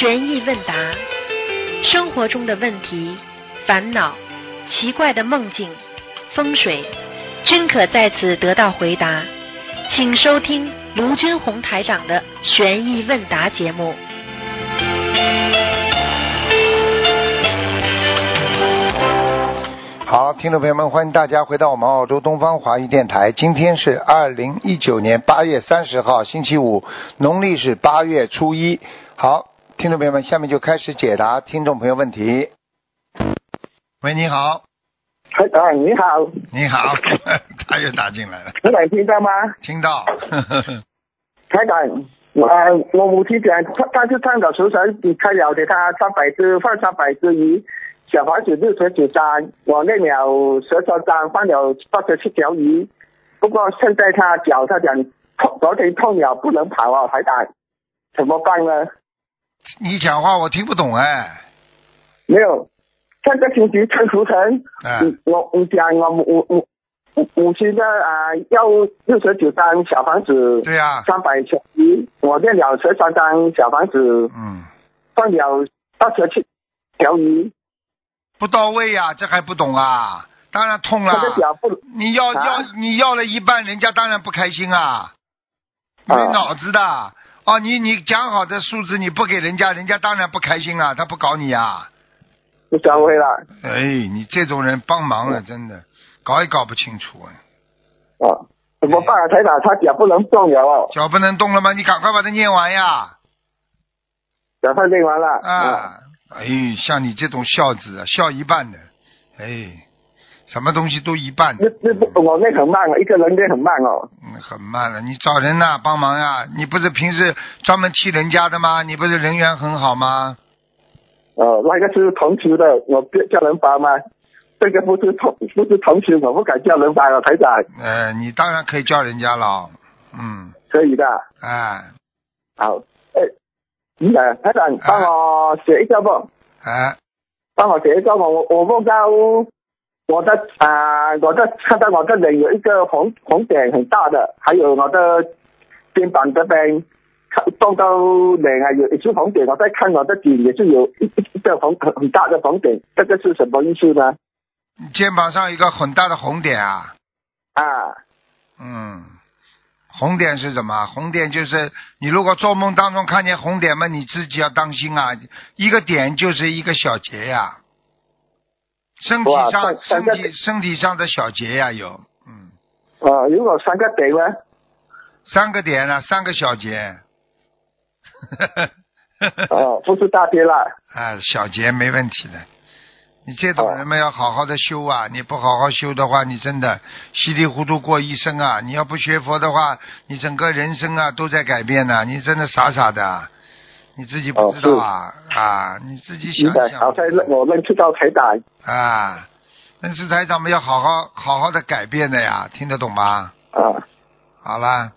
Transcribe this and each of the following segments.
悬疑问答，生活中的问题、烦恼、奇怪的梦境、风水，均可在此得到回答。请收听卢军红台长的悬疑问答节目。好，听众朋友们，欢迎大家回到我们澳洲东方华语电台。今天是二零一九年八月三十号，星期五，农历是八月初一。好，听众朋友们，下面就开始解答听众朋友问题。喂，你好，台长你好，你好，他又打进来了，你能听到吗？听到，台长，我呃我母亲讲，她她是倡导求神，你开了给她三百只放三百只鱼，小房子六十九张，我练了十三张，放了八十七条鱼。不过现在她脚他讲痛，昨天痛了不能跑啊，台长，怎么办呢？你讲话我听不懂哎，没有，上个星期陈福成，哎嗯我我讲我我我我母母亲的啊要六十九张小房子，对呀、三百条鱼，我练了十三张小房子，嗯，放了八十七条鱼，不到位呀、这还不懂啊？当然痛了你要啊要你要了一半，人家当然不开心啊，没啊脑子的。哦，你你讲好的数字你不给人家，人家当然不开心啊，他不搞你啊。不收回了。哎，你这种人帮忙了，真的搞也搞不清楚啊。哦，怎么办啊？台长，他脚不能动了哦，脚不能动了吗？你赶快把它念完呀！脚快念完了。啊，哎，像你这种孝子啊，孝一半的，哎，什么东西都一半那，那不我那很慢了，一个人练很慢哦。嗯，很慢了。你找人呐、帮忙呀！你不是平时专门替人家的吗？你不是人缘很好吗？哦，那个是同学的，我叫叫人帮吗？这个不是同不是同学，我不敢叫人帮啊，台长。呃，你当然可以叫人家了，嗯，可以的。哎好，哎，你啊，台长帮我写一个不，哎，帮我写一个梦。我我梦到我的啊、我的看到我的脸有一个红红点很大的，还有我的肩膀这边看动到脸啊有一处红点，我在看我的颈也是有一一个红很很大的红点，这个是什么意思呢？肩膀上一个很大的红点啊，啊，嗯，红点是什么？红点就是你如果做梦当中看见红点嘛，你自己要当心啊，一个点就是一个小结呀，身体上身体身体上的小结呀有，嗯，呃，如果三个点呢？三个点啊，三个小结，哦，不是大跌了。啊，小结没问题的。你这种人嘛，要好好的修啊！你不好好修的话，你真的稀里糊涂过一生啊！你要不学佛的话，你整个人生啊都在改变呢、你真的傻傻的，你自己不知道啊、啊！你自己想想好在我认识到台长。啊！但是台长们要好好好好的改变的呀，听得懂吗？啊，好了，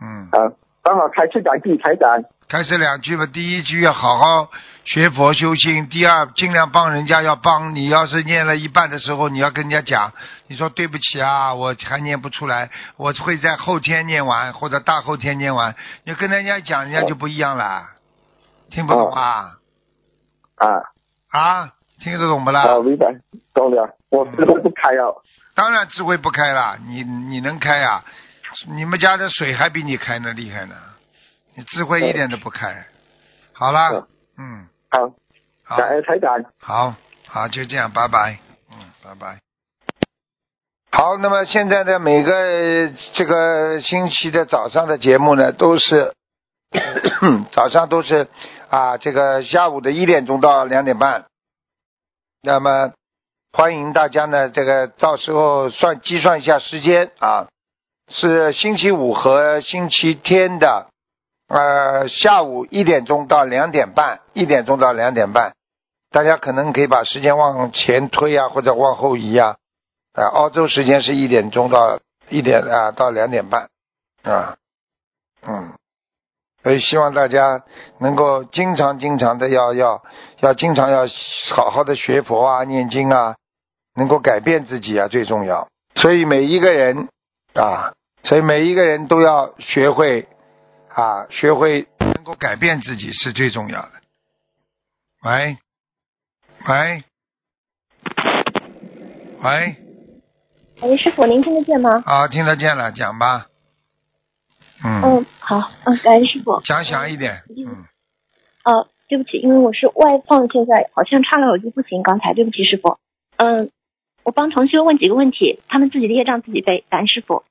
嗯，好，刚好开次两句，台长。开始两句吧。第一句要好好学佛修心，第二尽量帮人家要帮你。要是念了一半的时候，你要跟人家讲，你说对不起啊，我还念不出来，我会在后天念完或者大后天念完。你跟人家讲，人家就不一样了，听不懂啊？啊，啊，听得懂不啦？好，明白，懂了。我智慧不开哦。当然智慧不开了，你你能开啊？你们家的水还比你开呢厉害呢，你智慧一点都不开。好啦，嗯，好，好。感恩台长。好，好，就这样，拜拜，嗯，拜拜。好，那么现在的每个呃这个星期的早上的节目呢，都是 早上都是啊，这个下午的一点钟到两点半。那么欢迎大家呢，这个到时候算计算一下时间啊，是星期五和星期天的呃下午一点钟到两点半，一点钟到两点半。大家可能可以把时间往前推啊，或者往后移啊。啊，澳洲时间是一点钟到一点啊到两点半啊，嗯，所以希望大家能够经常经常的要要要经常要好好的学佛啊、念经啊，能够改变自己啊最重要。所以每一个人啊，所以每一个人都要学会啊，学会能够改变自己是最重要的。喂，喂，喂，喂，师傅，您听得见吗？啊，听得见了，讲吧。嗯，嗯，好，嗯，感恩师傅。讲响一点。嗯，呃，对不起，因为我是外放，现在好像插了耳机不行，刚才对不起师傅。嗯，我帮同修问几个问题，他们自己的业障自己背，感恩师傅。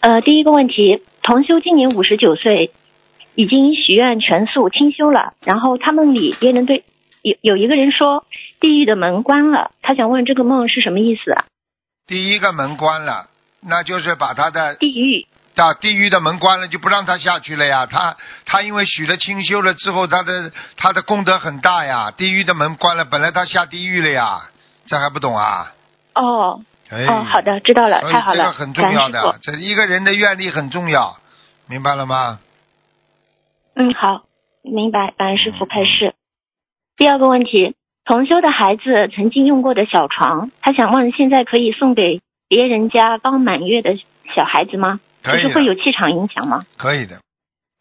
呃，第一个问题，同修今年五十九岁，已经许愿全素清修了，然后他梦里别人对有有一个人说地狱的门关了，他想问这个梦是什么意思啊？第一个门关了，那就是把他的地狱到地狱的门关了，就不让他下去了呀。他他因为许了清修了之后，他的他的功德很大呀。地狱的门关了，本来他下地狱了呀，这还不懂啊？哦哎，哦，好的，知道了，太好了，这个很重要的，这一个人的愿力很重要，明白了吗？嗯，好，明白，感恩师傅开示。第二个问题，同修的孩子曾经用过的小床，他想问，现在可以送给别人家刚满月的小孩子吗？就是会有，气场影响吗？可以的，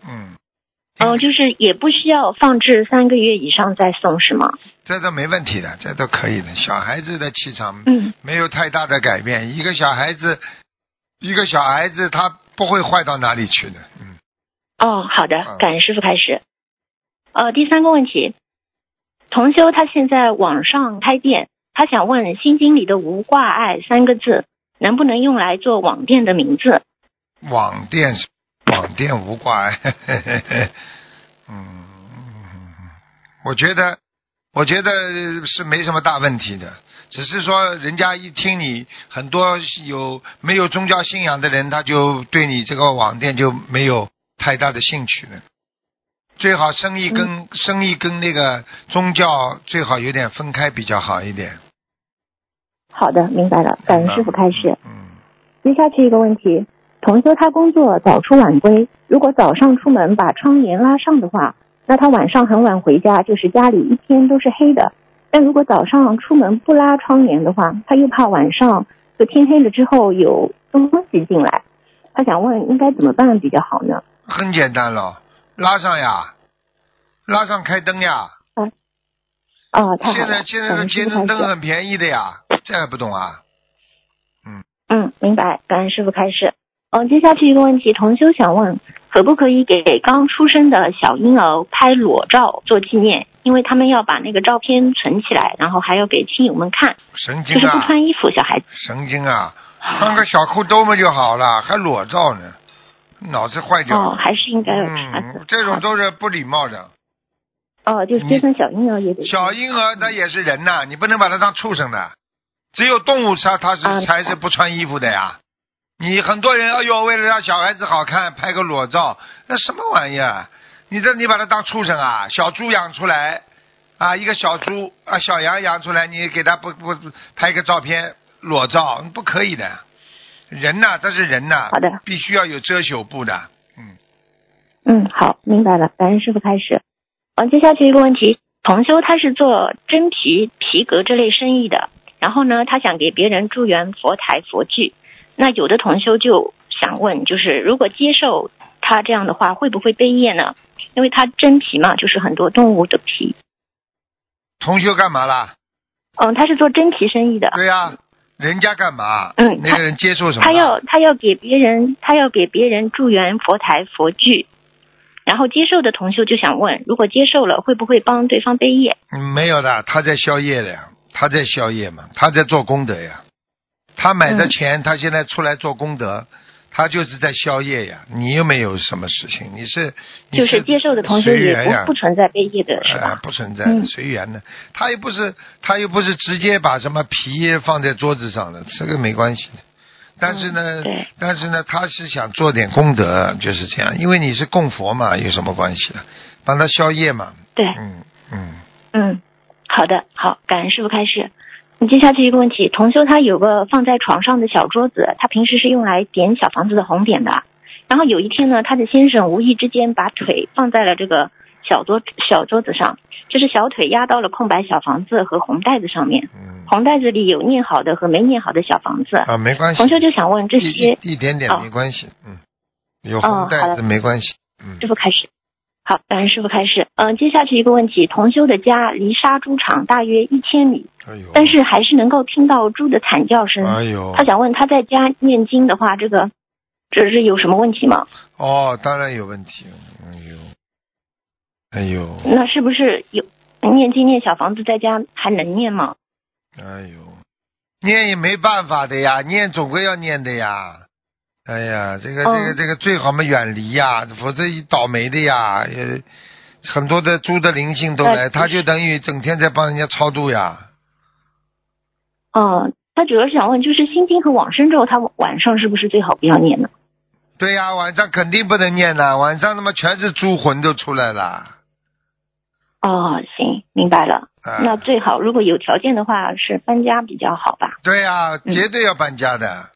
嗯，哦、就是也不需要放置三个月以上再送是吗？这都没问题的，这都可以的。小孩子的气场嗯，没有太大的改变，一个小孩子，一个小孩子他不会坏到哪里去的，嗯，哦，好的嗯，感恩师傅开始。呃，第三个问题，同修他现在网上开店，他想问《心经》里的“无挂碍”三个字能不能用来做网店的名字？网店是网店无挂碍，嗯，我觉得我觉得是没什么大问题的，只是说人家一听你很多有没有宗教信仰的人，他就对你这个网店就没有太大的兴趣了。最好生意跟、生意跟那个宗教最好有点分开比较好一点。好的，明白了，感恩师傅开始。嗯，接下去一个问题，同修他工作早出晚归，如果早上出门把窗帘拉上的话，那他晚上很晚回家，就是家里一天都是黑的。但如果早上出门不拉窗帘的话，他又怕晚上就天黑了之后有东西进来，他想问应该怎么办比较好呢？很简单了，拉上呀，拉上开灯呀。啊，太好现在，现在的。节能灯很便宜的呀，这还不懂啊？嗯嗯，明白，感恩师傅开始。嗯，接下去一个问题，同修想问，可不可以给刚出生的小婴儿拍裸照做纪念？因为他们要把那个照片存起来，然后还要给亲友们看，神经就是不啊，穿衣服，小孩子。神经啊，穿个小裤兜嘛就好了，还裸照呢，脑子坏掉哦，了。还是应该有叉子嗯，。这种都是不礼貌的。哦，就是接生小婴儿也得。小婴儿他也是人呐、你不能把他当畜生的。只有动物才他是啊才是不穿衣服的呀。你很多人哎呦，为了让小孩子好看，拍个裸照，那什么玩意儿？你这你把它当畜生啊？小猪养出来啊，一个小猪啊，小羊养出来，你给他不不不拍个照片裸照，不可以的。人呐、这是人呐、好的必须要有遮羞布的。嗯，嗯，好，明白了，感恩师傅开始。嗯，接下去一个问题，同修他是做真皮皮革这类生意的，然后呢，他想给别人助缘佛台佛具。那有的同修就想问，就是如果接受他这样的话，会不会背业呢？因为他真皮嘛，就是很多动物的皮。同修干嘛啦？嗯，他是做真皮生意的，对呀、人家干嘛？嗯那个人接受什么？他要他要给别人他要给别人助缘佛台佛具。然后接受的同修就想问，如果接受了，会不会帮对方背业？嗯，没有的，他在消业的呀，他在消业嘛，他在做功德呀。他买的嗯钱，他现在出来做功德，他就是在宵夜呀。你又没有什么事情，你是你就是接受的同学不不存在被业的是哎吧？不存在嗯随缘的。他又不是他又不是直接把什么皮放在桌子上的，这个没关系的。但是呢，嗯但是呢，他是想做点功德，就是这样。因为你是供佛嘛，有什么关系的？帮他消业嘛。对，嗯嗯。嗯，好的，好，感恩师傅开示。你接下去一个问题，同修他有个放在床上的小桌子，他平时是用来点小房子的红点的。然后有一天呢，他的先生无意之间把腿放在了这个小桌小桌子上，就是小腿压到了空白小房子和红袋子上面，嗯红袋子里有念好的和没念好的小房子。啊，没关系。同修就想问这些一一点点哦没关系，嗯，有哦红袋子没关系，嗯师，傅开始。好，感恩师傅开始。嗯，接下去一个问题，同修的家离杀猪场大约一千米，哎，但是还是能够听到猪的惨叫声。哎呦，他想问他在家念经的话，这个这是有什么问题吗？哦，当然有问题。哎呦，哎呦，那是不是有念经念小房子在家还能念吗？哎呦，念也没办法的呀，念总归要念的呀。哎呀，这个这个嗯这个最好嘛远离呀，否则一倒霉的呀。呃，很多的猪的灵性都来，呃他就等于整天在帮人家超度呀。嗯，他主要是想问，就是心经和往生咒，他晚上是不是最好不要念呢？对呀，晚上肯定不能念呐，晚上他妈全是猪魂都出来了。哦，行，明白了。啊、那最好如果有条件的话，是搬家比较好吧？对呀，嗯绝对要搬家的。嗯，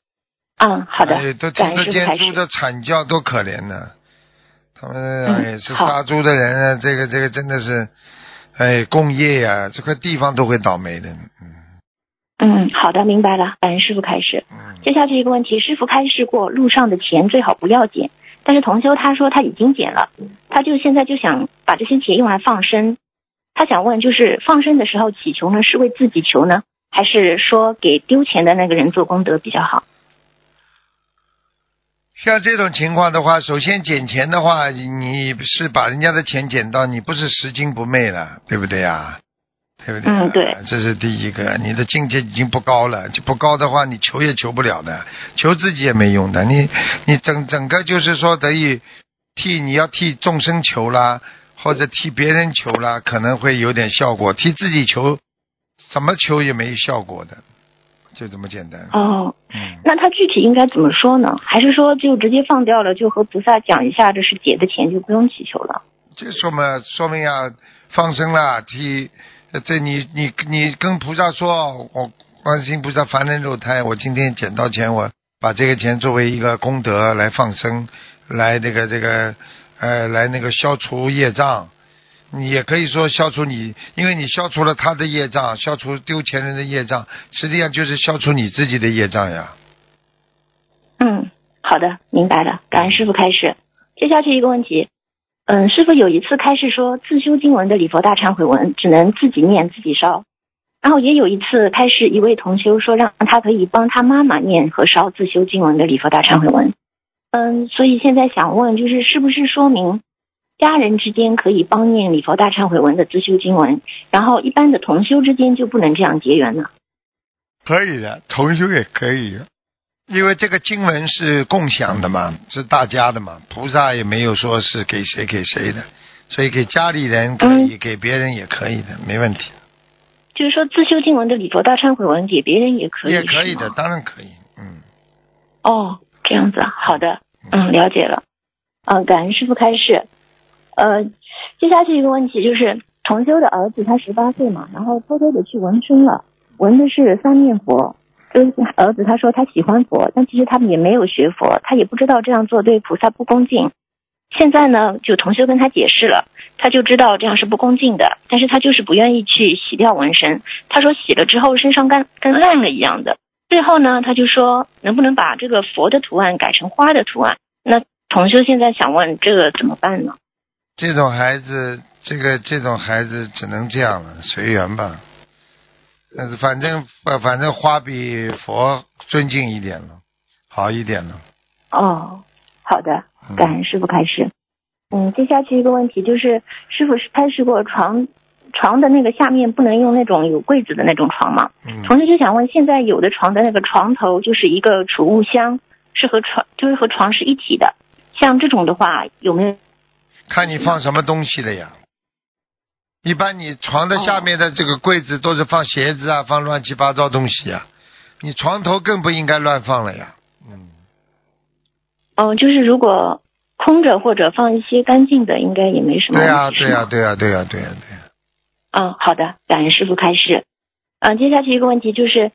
好的哎，都感听得见。猪的惨叫，多可怜呢！他们嗯哎是杀猪的人啊，这个这个真的是，哎，工业呀、这块地方都会倒霉的。嗯嗯，好的，明白了。感恩师傅开始。嗯，接下去一个问题，师傅开示过，路上的钱最好不要捡，但是同修他说他已经捡了，他就现在就想把这些钱用来放生。他想问，就是放生的时候祈求呢，是为自己求呢，还是说给丢钱的那个人做功德比较好？像这种情况的话，首先捡钱的话，你是把人家的钱捡到，你不是拾金不昧了，对不对呀？对不对？嗯对，这是第一个，你的境界已经不高了，就不高的话，你求也求不了的，求自己也没用的，你你整整个就是说等于替你要替众生求啦，或者替别人求啦，可能会有点效果，替自己求，怎么求也没效果的，就这么简单。哦，嗯。那他具体应该怎么说呢？还是说就直接放掉了，就和菩萨讲一下，这是姐的钱，就不用祈求了？这说明说明啊放生了，替呃这你你你跟菩萨说，我观世音菩萨凡人肉胎，我今天捡到钱，我把这个钱作为一个功德来放生，来这个这个呃来那个消除业障。你也可以说消除你，因为你消除了他的业障，消除丢钱人的业障，实际上就是消除你自己的业障呀。嗯，好的，明白了。感恩师傅开始。接下去一个问题，嗯，师傅有一次开示说，自修经文的礼佛大忏悔文只能自己念自己烧，然后也有一次开示一位同修说，让他可以帮他妈妈念和烧自修经文的礼佛大忏悔文。嗯，所以现在想问，就是是不是说明家人之间可以帮念礼佛大忏悔文的自修经文，然后一般的同修之间就不能这样结缘了？可以的，同修也可以，因为这个经文是共享的嘛，是大家的嘛，菩萨也没有说是给谁给谁的，所以给家里人可以，给别人也可以的，没问题，就是说自修经文的礼佛大忏悔文给别人也可以，也可以的，当然可以，嗯，哦，这样子啊，好的，嗯，了解了。嗯，感恩师傅开示。呃，接下去一个问题就是，同修的儿子他十八岁嘛，然后偷偷的去纹身了，纹的是三面佛。就是儿子他说他喜欢佛，但其实他也没有学佛，他也不知道这样做对菩萨不恭敬。现在呢，就同修跟他解释了，他就知道这样是不恭敬的，但是他就是不愿意去洗掉纹身。他说洗了之后身上跟跟烂了一样的。最后呢，他就说能不能把这个佛的图案改成花的图案？那同修现在想问这个怎么办呢？这种孩子，这个这种孩子只能这样了，随缘吧。呃，反正呃反正花比佛尊敬一点了，好一点了。哦，好的，嗯感恩师傅开始。嗯，接下去一个问题就是，师傅是开示过床床的那个下面不能用那种有柜子的那种床吗？嗯，同时就想问，现在有的床的那个床头就是一个储物箱，是和床就是和床是一体的，像这种的话有没有？看你放什么东西了呀。一般你床的下面的这个柜子都是放鞋子啊，放乱七八糟东西啊。你床头更不应该乱放了呀。嗯，嗯、就是如果空着或者放一些干净的，应该也没什么问题。对呀、对呀、对呀、对呀、对呀、对呀、嗯，好的，感恩师傅开始。嗯，接下去一个问题就是，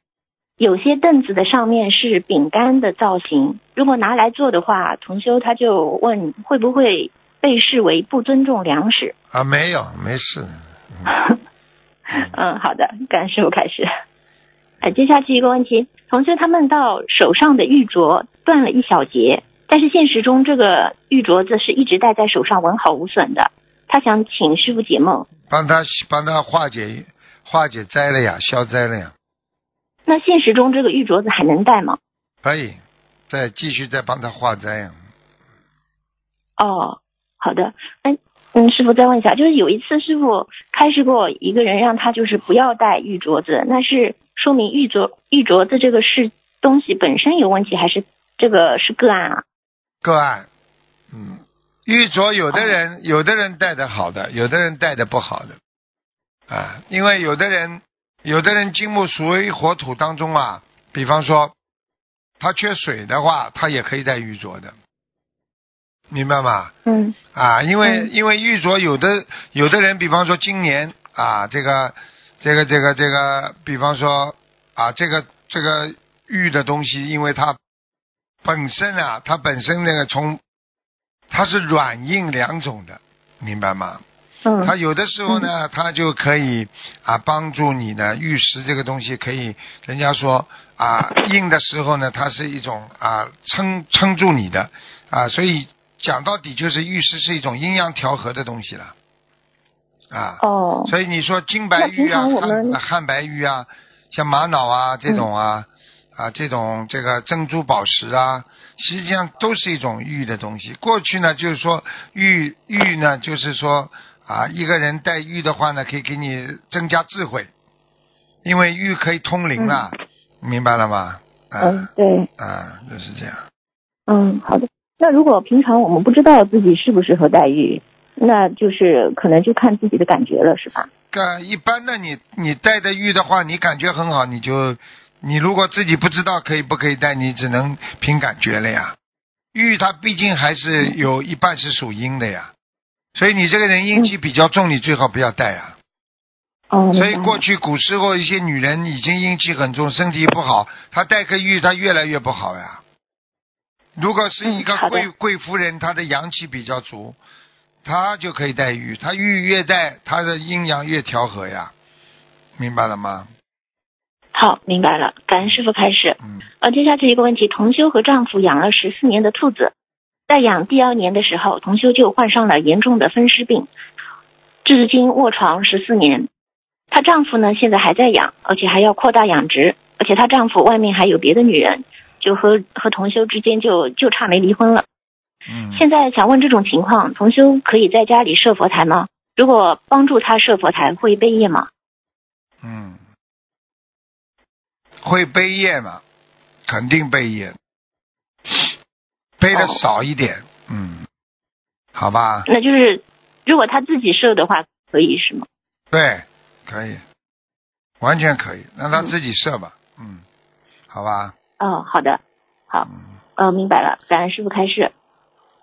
有些凳子的上面是饼干的造型，如果拿来做的话，同修他就问会不会被视为不尊重粮食？啊，没有，没事。嗯 嗯，好的，感恩师傅开始。呃，接下去一个问题，同学他们到手上的玉镯断了一小节，但是现实中这个玉镯子是一直戴在手上完好无损的。他想请师傅解梦。帮他帮他化解化解灾了呀，消灾了呀，那现实中这个玉镯子还能戴吗？可以再继续再帮他化灾呀。哦，好的。嗯嗯，师傅再问一下，就是有一次师傅开示过一个人，让他就是不要戴玉镯子，那是说明玉镯玉镯子这个是东西本身有问题，还是这个是个案啊？个案，嗯，玉镯有的人、有的人戴的好的，有的人戴的不好的，啊，因为有的人有的人金木属于火土当中啊，比方说他缺水的话，他也可以戴玉镯的，明白吗？嗯啊，因为、嗯因为玉镯有的有的人，比方说今年啊，这个这个这个这个，比方说啊，这个这个玉的东西，因为它本身啊，它本身那个从它是软硬两种的，明白吗？嗯它有的时候呢，它就可以啊帮助你呢，玉石这个东西可以，人家说啊硬的时候呢，它是一种啊撑撑住你的啊，所以讲到底就是玉石是一种阴阳调和的东西了啊。哦所以你说金白玉啊，汉汉白玉啊，像玛瑙啊这种啊、啊这种这个珍珠宝石啊，实际上都是一种玉的东西。过去呢，就是说玉玉呢，就是说啊，一个人戴玉的话呢，可以给你增加智慧，因为玉可以通灵了，明白了吗？啊、嗯，对，啊，就是这样。嗯，好的。那如果平常我们不知道自己适不适合戴玉，那就是可能就看自己的感觉了，是吧？个一般的你你戴的玉的话，你感觉很好，你就你如果自己不知道可以不可以戴，你只能凭感觉了呀。玉它毕竟还是有一半是属阴的呀，所以你这个人阴气比较重，你最好不要戴啊。哦，所以过去古时候一些女人已经阴气很重，身体不好，她戴个玉，她越来越不好呀。如果是一个嗯贵、贵夫人，她的阳气比较足，她就可以带玉。她玉越带，她的阴阳越调和呀，明白了吗？好，明白了。感恩师傅开始。嗯，呃，接下去一个问题，同修和丈夫养了十四年的兔子，在养第二年的时候，同修就患上了严重的风湿病，至今卧床十四年。她丈夫呢，现在还在养，而且还要扩大养殖，而且她丈夫外面还有别的女人，就和和同修之间就就差没离婚了。嗯，现在想问这种情况，同修可以在家里设佛台吗？如果帮助他设佛台，会背业吗？嗯，会背业吗？肯定背业，背的哦少一点，嗯，好吧，那就是如果他自己设的话，可以是吗？对，可以，完全可以，让他嗯自己设吧，嗯，好吧，哦，好的，好，嗯，呃，明白了，感恩师傅开示。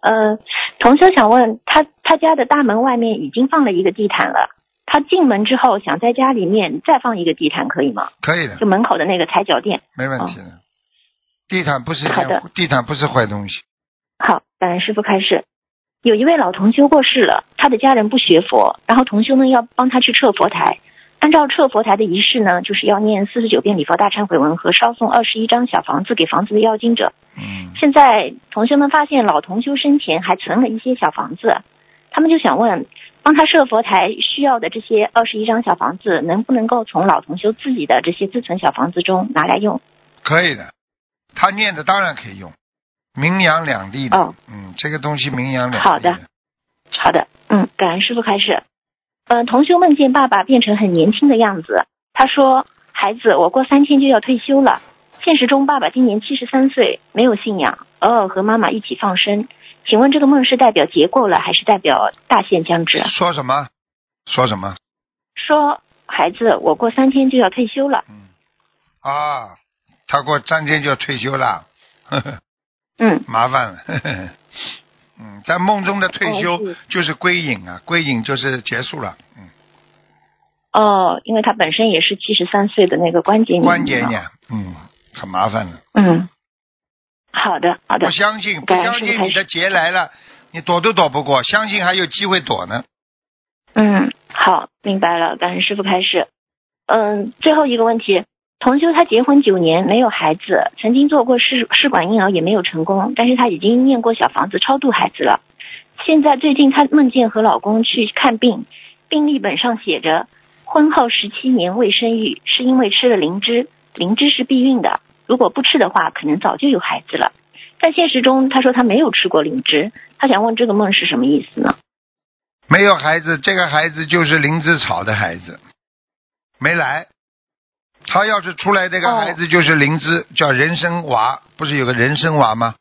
呃，同修想问他，他家的大门外面已经放了一个地毯了，他进门之后想在家里面再放一个地毯，可以吗？可以的就，门口的那个踩脚垫。没问题的。地毯不是一好的，地毯不是坏东西，好，感恩师傅开示。有一位老同修过世了，他的家人不学佛，然后同修呢要帮他去撤佛台。按照撤佛台的仪式呢，就是要念四十九遍礼佛大忏悔文和烧送二十一张小房子给房子的要经者。嗯，现在同学们发现老同修生前还存了一些小房子，他们就想问，帮他设佛台需要的这些二十一张小房子，能不能够从老同修自己的这些自存小房子中拿来用？可以的，他念的当然可以用，名扬两地的，哦嗯，这个东西名扬两地好的好的，嗯，感恩师傅开始。嗯、同修梦见爸爸变成很年轻的样子，他说：“孩子，我过三天就要退休了。”现实中，爸爸今年七十三岁，没有信仰，偶尔和妈妈一起放生。请问这个梦是代表结过了，还是代表大限将至？说什么？说什么？说孩子，我过三天就要退休了。嗯，啊，他过三天就要退休了，呵 呵嗯，麻烦了。呵 呵嗯，在梦中的退休就是归隐啊，归隐就是结束了。嗯，哦，因为他本身也是七十三岁的那个关节年。关节。炎，嗯，很麻烦的。嗯，好的，好的不。相信，不相信你的劫来了，你躲都躲不过，相信还有机会躲呢。嗯，好，明白了，感恩师傅开始。嗯，最后一个问题，同修他结婚九年没有孩子，曾经做过试试管婴儿也没有成功，但是他已经念过小房子超度孩子了。现在最近她梦见和老公去看病，病历本上写着婚后十七年未生育，是因为吃了灵芝，灵芝是避孕的，如果不吃的话，可能早就有孩子了。在现实中，她说她没有吃过灵芝，她想问这个梦是什么意思呢？没有孩子，这个孩子就是灵芝草的孩子，没来。他要是出来，这个哦孩子就是灵芝，叫人参娃，不是有个人参娃吗？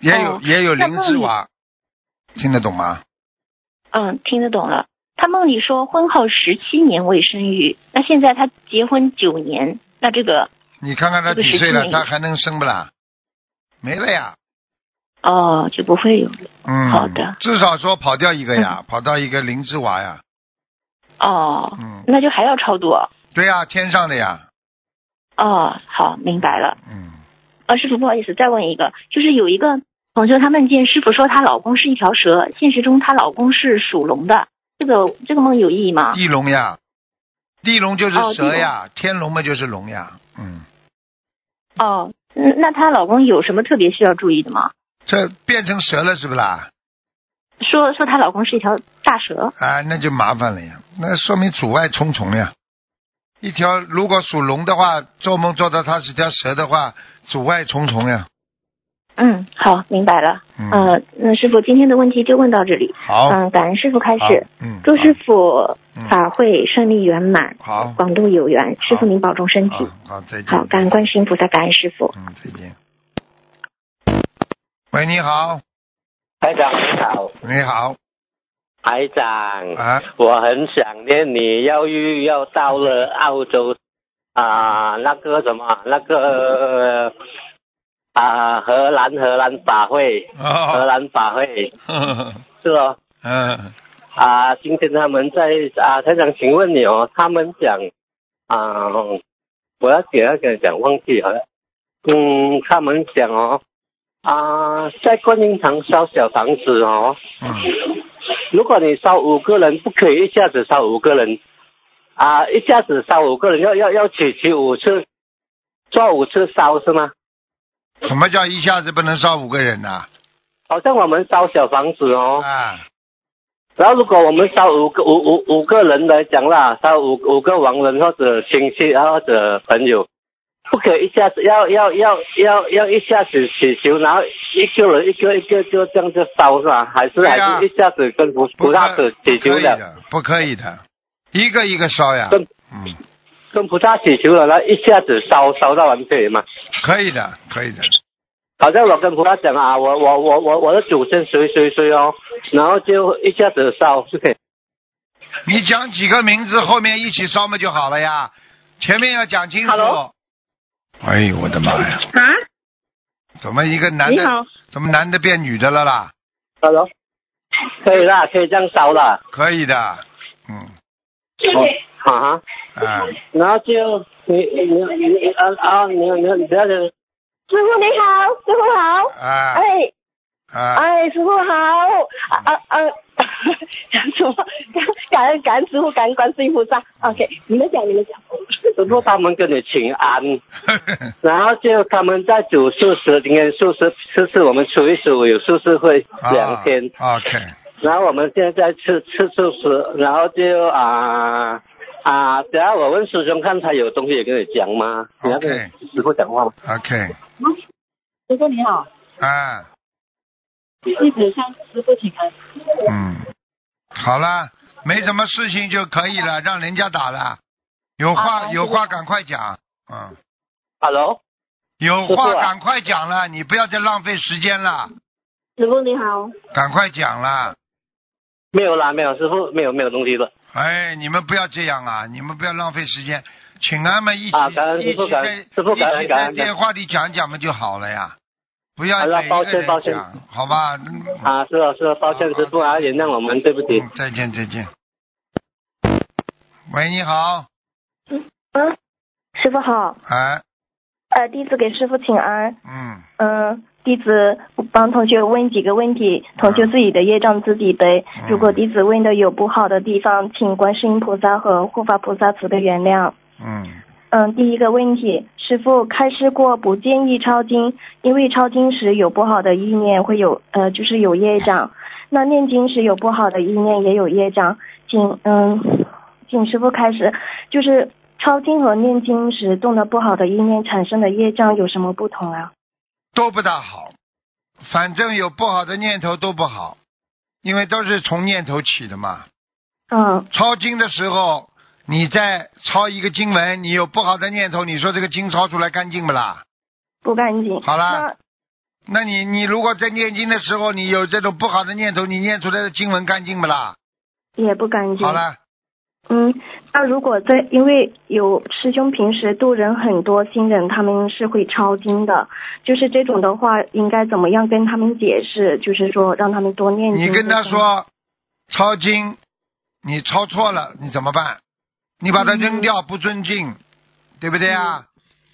也有、哦也有灵芝娃，听得懂吗？嗯，听得懂了。他梦里说婚后十七年未生育，那现在他结婚九年，那这个你看看他几岁了，他还能生不啦？没了呀。哦就不会有了。嗯，好的至少说跑掉一个呀，跑到一个灵芝娃呀。哦，嗯，那就还要超度哦。对呀，天上的呀。哦，好，明白了。嗯，呃，师傅，不好意思，再问一个，就是有一个同学，她梦见师傅说她老公是一条蛇，现实中她老公是属龙的，这个这个梦有意义吗？地龙呀，地龙就是哦蛇呀，天龙嘛就是龙呀。嗯，哦，嗯那她老公有什么特别需要注意的吗？这变成蛇了是不啦？说说她老公是一条大蛇。啊，那就麻烦了呀，那说明阻碍重重呀。一条如果属龙的话，做梦做到它是条蛇的话，阻碍重重呀。嗯，好，明白了。嗯，呃，那师傅今天的问题就问到这里。好，嗯，感恩师傅开始，嗯，祝师傅嗯法会顺利圆满，好，广度有缘。师傅您保重身体好。好，再见。好，感恩观世音菩萨，感恩师傅。嗯，再见。喂，你好，台长你好，你好，台长，啊，我很想念你，要又要到了澳洲啊、那个什么，那个啊、荷兰荷兰法会，荷哦，兰法会。是哦。嗯，啊、今天他们在啊，台长，请问你哦，他们讲啊、我要给他跟讲忘记好了，嗯，他们讲哦啊、在观音堂烧小房子哦，嗯，如果你烧五个人，不可以一下子烧五个人啊，一下子烧五个人，要要要取取五次，做五次烧是吗？什么叫一下子不能烧五个人呐、好像我们烧小房子哦，啊？然后如果我们烧五个五五五个人来讲啦，烧五五个亡人或者亲戚或者朋友，不可以一下子要要要要要一下子祈求，然后一个人一个一个就这样子烧是吧？还是还是一下子跟菩不菩萨子祈求的？不可以的，不可以的，一个一个烧呀。跟嗯，跟菩萨祈求了，然后一下子烧烧到完可以吗？可以的，可以的。好像我跟菩萨讲啊，我我我我我的祖先谁谁谁哦，然后就一下子烧就可以。你讲几个名字，后面一起烧嘛就好了呀。前面要讲清楚。Hello？哎呦我的妈呀！啊，怎么一个男的，怎么男的变女的了啦？Hello，可以啦，可以这样烧啦。可以的，嗯，好，啊哈，啊，然后就你你你你啊啊，你你你不要紧师傅你好，师傅好，啊，哎啊，哎，师傅好，啊啊啊，讲什么？感感恩感恩师傅，感恩观世音菩萨。OK，你们讲你们讲。师傅他们跟你请安，然后就他们在煮素食，今天素食吃吃我们初一十五有素食会两天。啊 OK，然后我们现在吃吃素食，然后就啊啊，等下我问师兄看他有东西也跟你讲吗？你要跟 OK 师傅讲话吗？OK，师傅你好，啊，弟子向师傅请安。嗯，好了，没什么事情就可以了，让人家打了。有话、啊有话赶快讲，嗯，Hello，有话赶快讲了，你不要再浪费时间了，师傅你好，赶快讲了。没有啦，没有，师傅没有没有东西了。哎，你们不要这样啊！你们不要浪费时间，请他们一起、啊一起在师父感恩一起在电话里讲讲嘛就好了呀，不要抱歉抱歉，好吧？嗯啊，是啊是啊，抱歉师傅啊，原谅我们，对不起。嗯再见再见。喂，你好，嗯嗯，师傅好，哎，呃，弟子给师傅请安。嗯，嗯，弟子帮同学问几个问题，同学自己的业障自己背。嗯如果弟子问的有不好的地方，请观世音菩萨和护法菩萨慈悲原谅。嗯，嗯，第一个问题，师傅开示过不建议抄经，因为抄经时有不好的意念，会有呃就是有业障。那念经时有不好的意念，也有业障，请嗯，请师傅开始，就是抄经和念经时动的不好的意念产生的业障有什么不同啊？都不大好，反正有不好的念头都不好，因为都是从念头起的嘛。嗯抄经的时候，你在抄一个经文，你有不好的念头，你说这个经抄出来干净不啦？不干净。好啦那那你你如果在念经的时候，你有这种不好的念头，你念出来的经文干净不啦？也不干净。好啦，嗯，那如果在，因为有师兄平时度人很多新人，他们是会抄经的，就是这种的话，应该怎么样跟他们解释？就是说让他们多念经。你跟他，说抄经，你抄错了，你怎么办？你把它扔掉，不尊敬，对不对啊？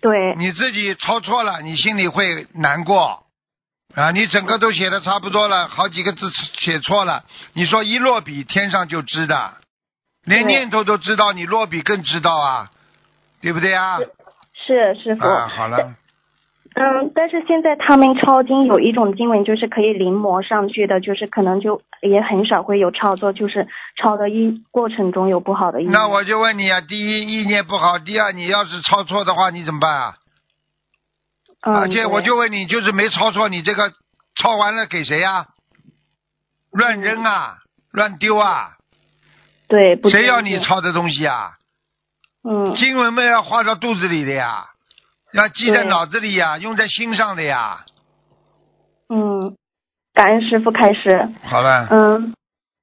对，你自己抄错了，你心里会难过啊！你整个都写的差不多了，好几个字写错了，你说一落笔天上就知的，连念头都知道，你落笔更知道啊，对不对啊？是师傅。啊，好了，嗯，但是现在他们抄经有一种经文就是可以临摹上去的，就是可能就也很少会有抄作，就是抄的一过程中有不好的意念。那我就问你啊，第一意念不好，第二你要是抄错的话，你怎么办啊？嗯，而且我就问你，就是没抄错，你这个抄完了给谁呀、乱扔啊，乱丢啊？对，不谁要？你抄的东西啊？嗯经文们要画到肚子里的呀，要记在脑子里呀，用在心上的呀。嗯，感恩师傅开始。好了，嗯，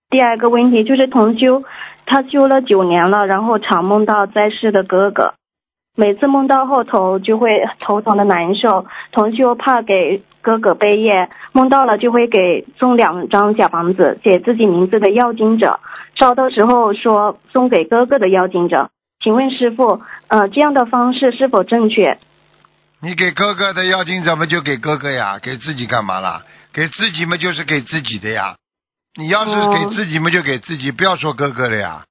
第二个问题就是同修，他修了九年了，然后常梦到在世的哥哥，每次梦到后头就会头疼的难受。同修怕给哥哥背业，梦到了就会给送两张小房子，写自己名字的要经者，烧的时候说送给哥哥的要经者。请问师傅，呃，这样的方式是否正确？你给哥哥的要经怎么就给哥哥呀？给自己干嘛啦？给自己嘛就是给自己的呀。你要是给自己嘛就给自己，不要说哥哥了呀。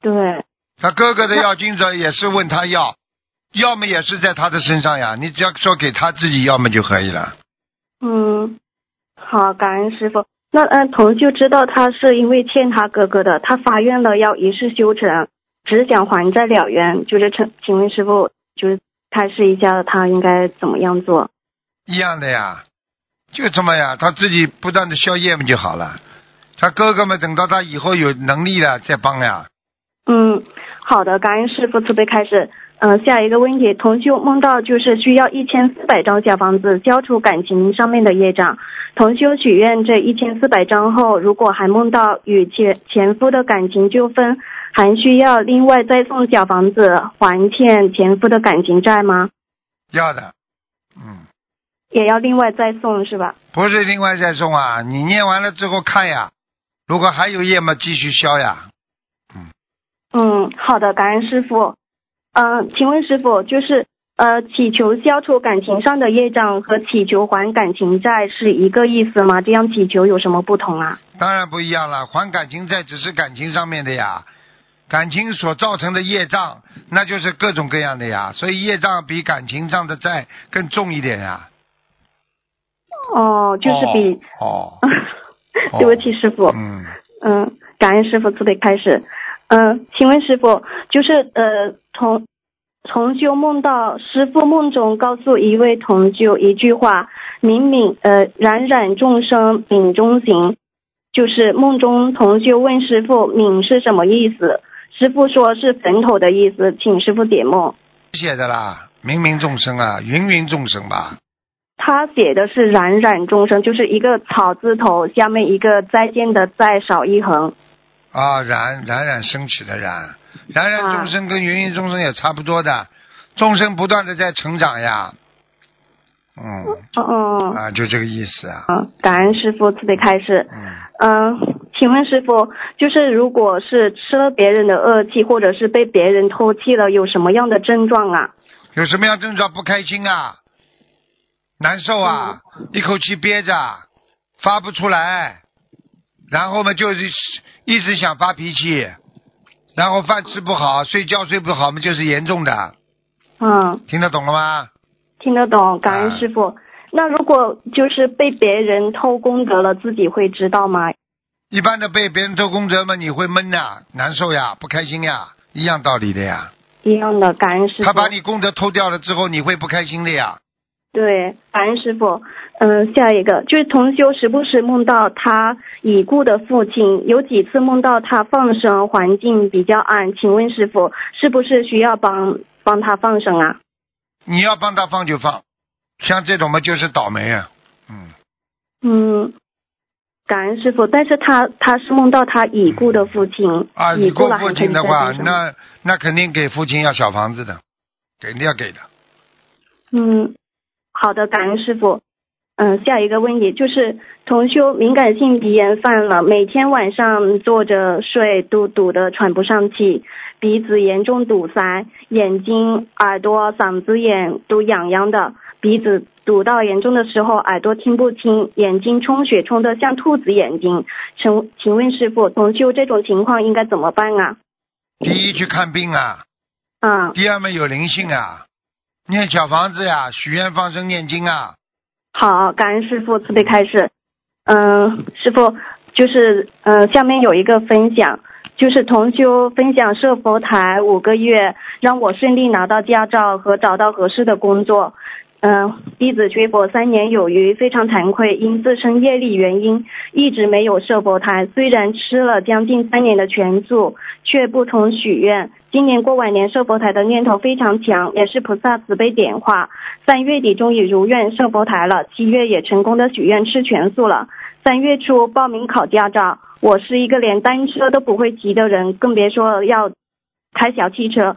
对，他哥哥的要金子也是问他要，要么也是在他的身上呀。你只要说给他自己要么就可以了。嗯，好，感恩师傅。那嗯，童就知道他是因为欠他哥哥的，他发愿了要一世修成，只想还债了缘。就是请请问师傅，就是开示一下他应该怎么样做？一样的呀，就这么呀，他自己不断的消业嘛就好了。他哥哥们等到他以后有能力了再帮呀。嗯，好的，感恩师傅慈悲开始。嗯、下一个问题，同修梦到就是需要一千四百张小房子消除感情上面的业障。同修许愿这一千四百张后，如果还梦到与前前夫的感情纠纷，还需要另外再送小房子还欠前夫的感情债吗？要的，嗯，也要另外再送是吧？不是另外再送啊，你念完了之后看呀，如果还有业嘛，继续消呀。嗯，好的，感恩师傅。嗯、请问师傅，就是呃，祈求消除感情上的业障和祈求还感情债是一个意思吗？这样祈求有什么不同啊？当然不一样了，还感情债只是感情上面的呀，感情所造成的业障，那就是各种各样的呀，所以业障比感情上的债更重一点呀。哦，就是比，哦，哦 对不起师傅，嗯，嗯，感恩师傅慈悲开始。嗯，请问师傅，就是呃，同同修梦到师傅梦中告诉一位同修一句话：“敏敏呃，冉冉众生敏中行。”就是梦中同修问师傅：“敏是什么意思？”师傅说是坟头的意思，请师傅解梦。写的啦，冥冥众生啊，芸芸众生吧。他写的是冉冉众生，就是一个草字头下面一个再见的再少一横。啊，冉冉冉升起的冉，冉冉众生跟芸芸众生也差不多的，众生不断的在成长呀。嗯，哦嗯啊，就这个意思啊。嗯，感恩师傅慈悲开示。嗯，嗯，请问师傅，就是如果是吃了别人的恶气，或者是被别人偷气了，有什么样的症状啊？有什么样症状不开心啊？难受啊，一口气憋着，发不出来，然后嘛就是一直想发脾气，然后饭吃不好，睡觉睡不好嘛就是严重的，嗯，听得懂了吗？听得懂，感恩啊师傅。那如果就是被别人偷功德了，自己会知道吗？一般的被别人偷功德嘛，你会闷呐、难受呀，不开心呀，一样道理的呀。一样的，感恩师傅。他把你功德偷掉了之后，你会不开心的呀。对，感恩师傅。嗯，下一个就是同修时不时梦到他已故的父亲，有几次梦到他放生，环境比较暗。请问师傅，是不是需要帮帮他放生啊？你要帮他放就放，像这种嘛就是倒霉啊。嗯，嗯，感恩师傅。但是他他是梦到他已故的父亲，啊，已已故父亲的话，那那肯定给父亲要小房子的，肯定要给的。嗯，好的，感恩师傅。嗯，下一个问题就是同修敏感性鼻炎犯了，每天晚上坐着睡都堵得喘不上气，鼻子严重堵塞，眼睛、耳朵、嗓子眼都痒痒的，鼻子堵到严重的时候，耳朵听不清，眼睛充血充得像兔子眼睛。请请问师傅，同修这种情况应该怎么办啊？第一去看病啊，啊、第二嘛有灵性啊，念小房子呀，许愿放生念经啊。好，感恩师傅慈悲开示。嗯，师傅就是嗯，下面有一个分享，就是同修分享设佛台五个月，让我顺利拿到驾照和找到合适的工作。嗯，弟子学佛三年有余，非常惭愧，因自身业力原因，一直没有设佛台。虽然吃了将近三年的全素，却不同许愿。今年过晚年设佛台的念头非常强，也是菩萨慈悲点化。三月底终于如愿设佛台了，七月也成功的许愿吃全素了。三月初报名考驾照，我是一个连单车都不会骑的人，更别说要开小汽车。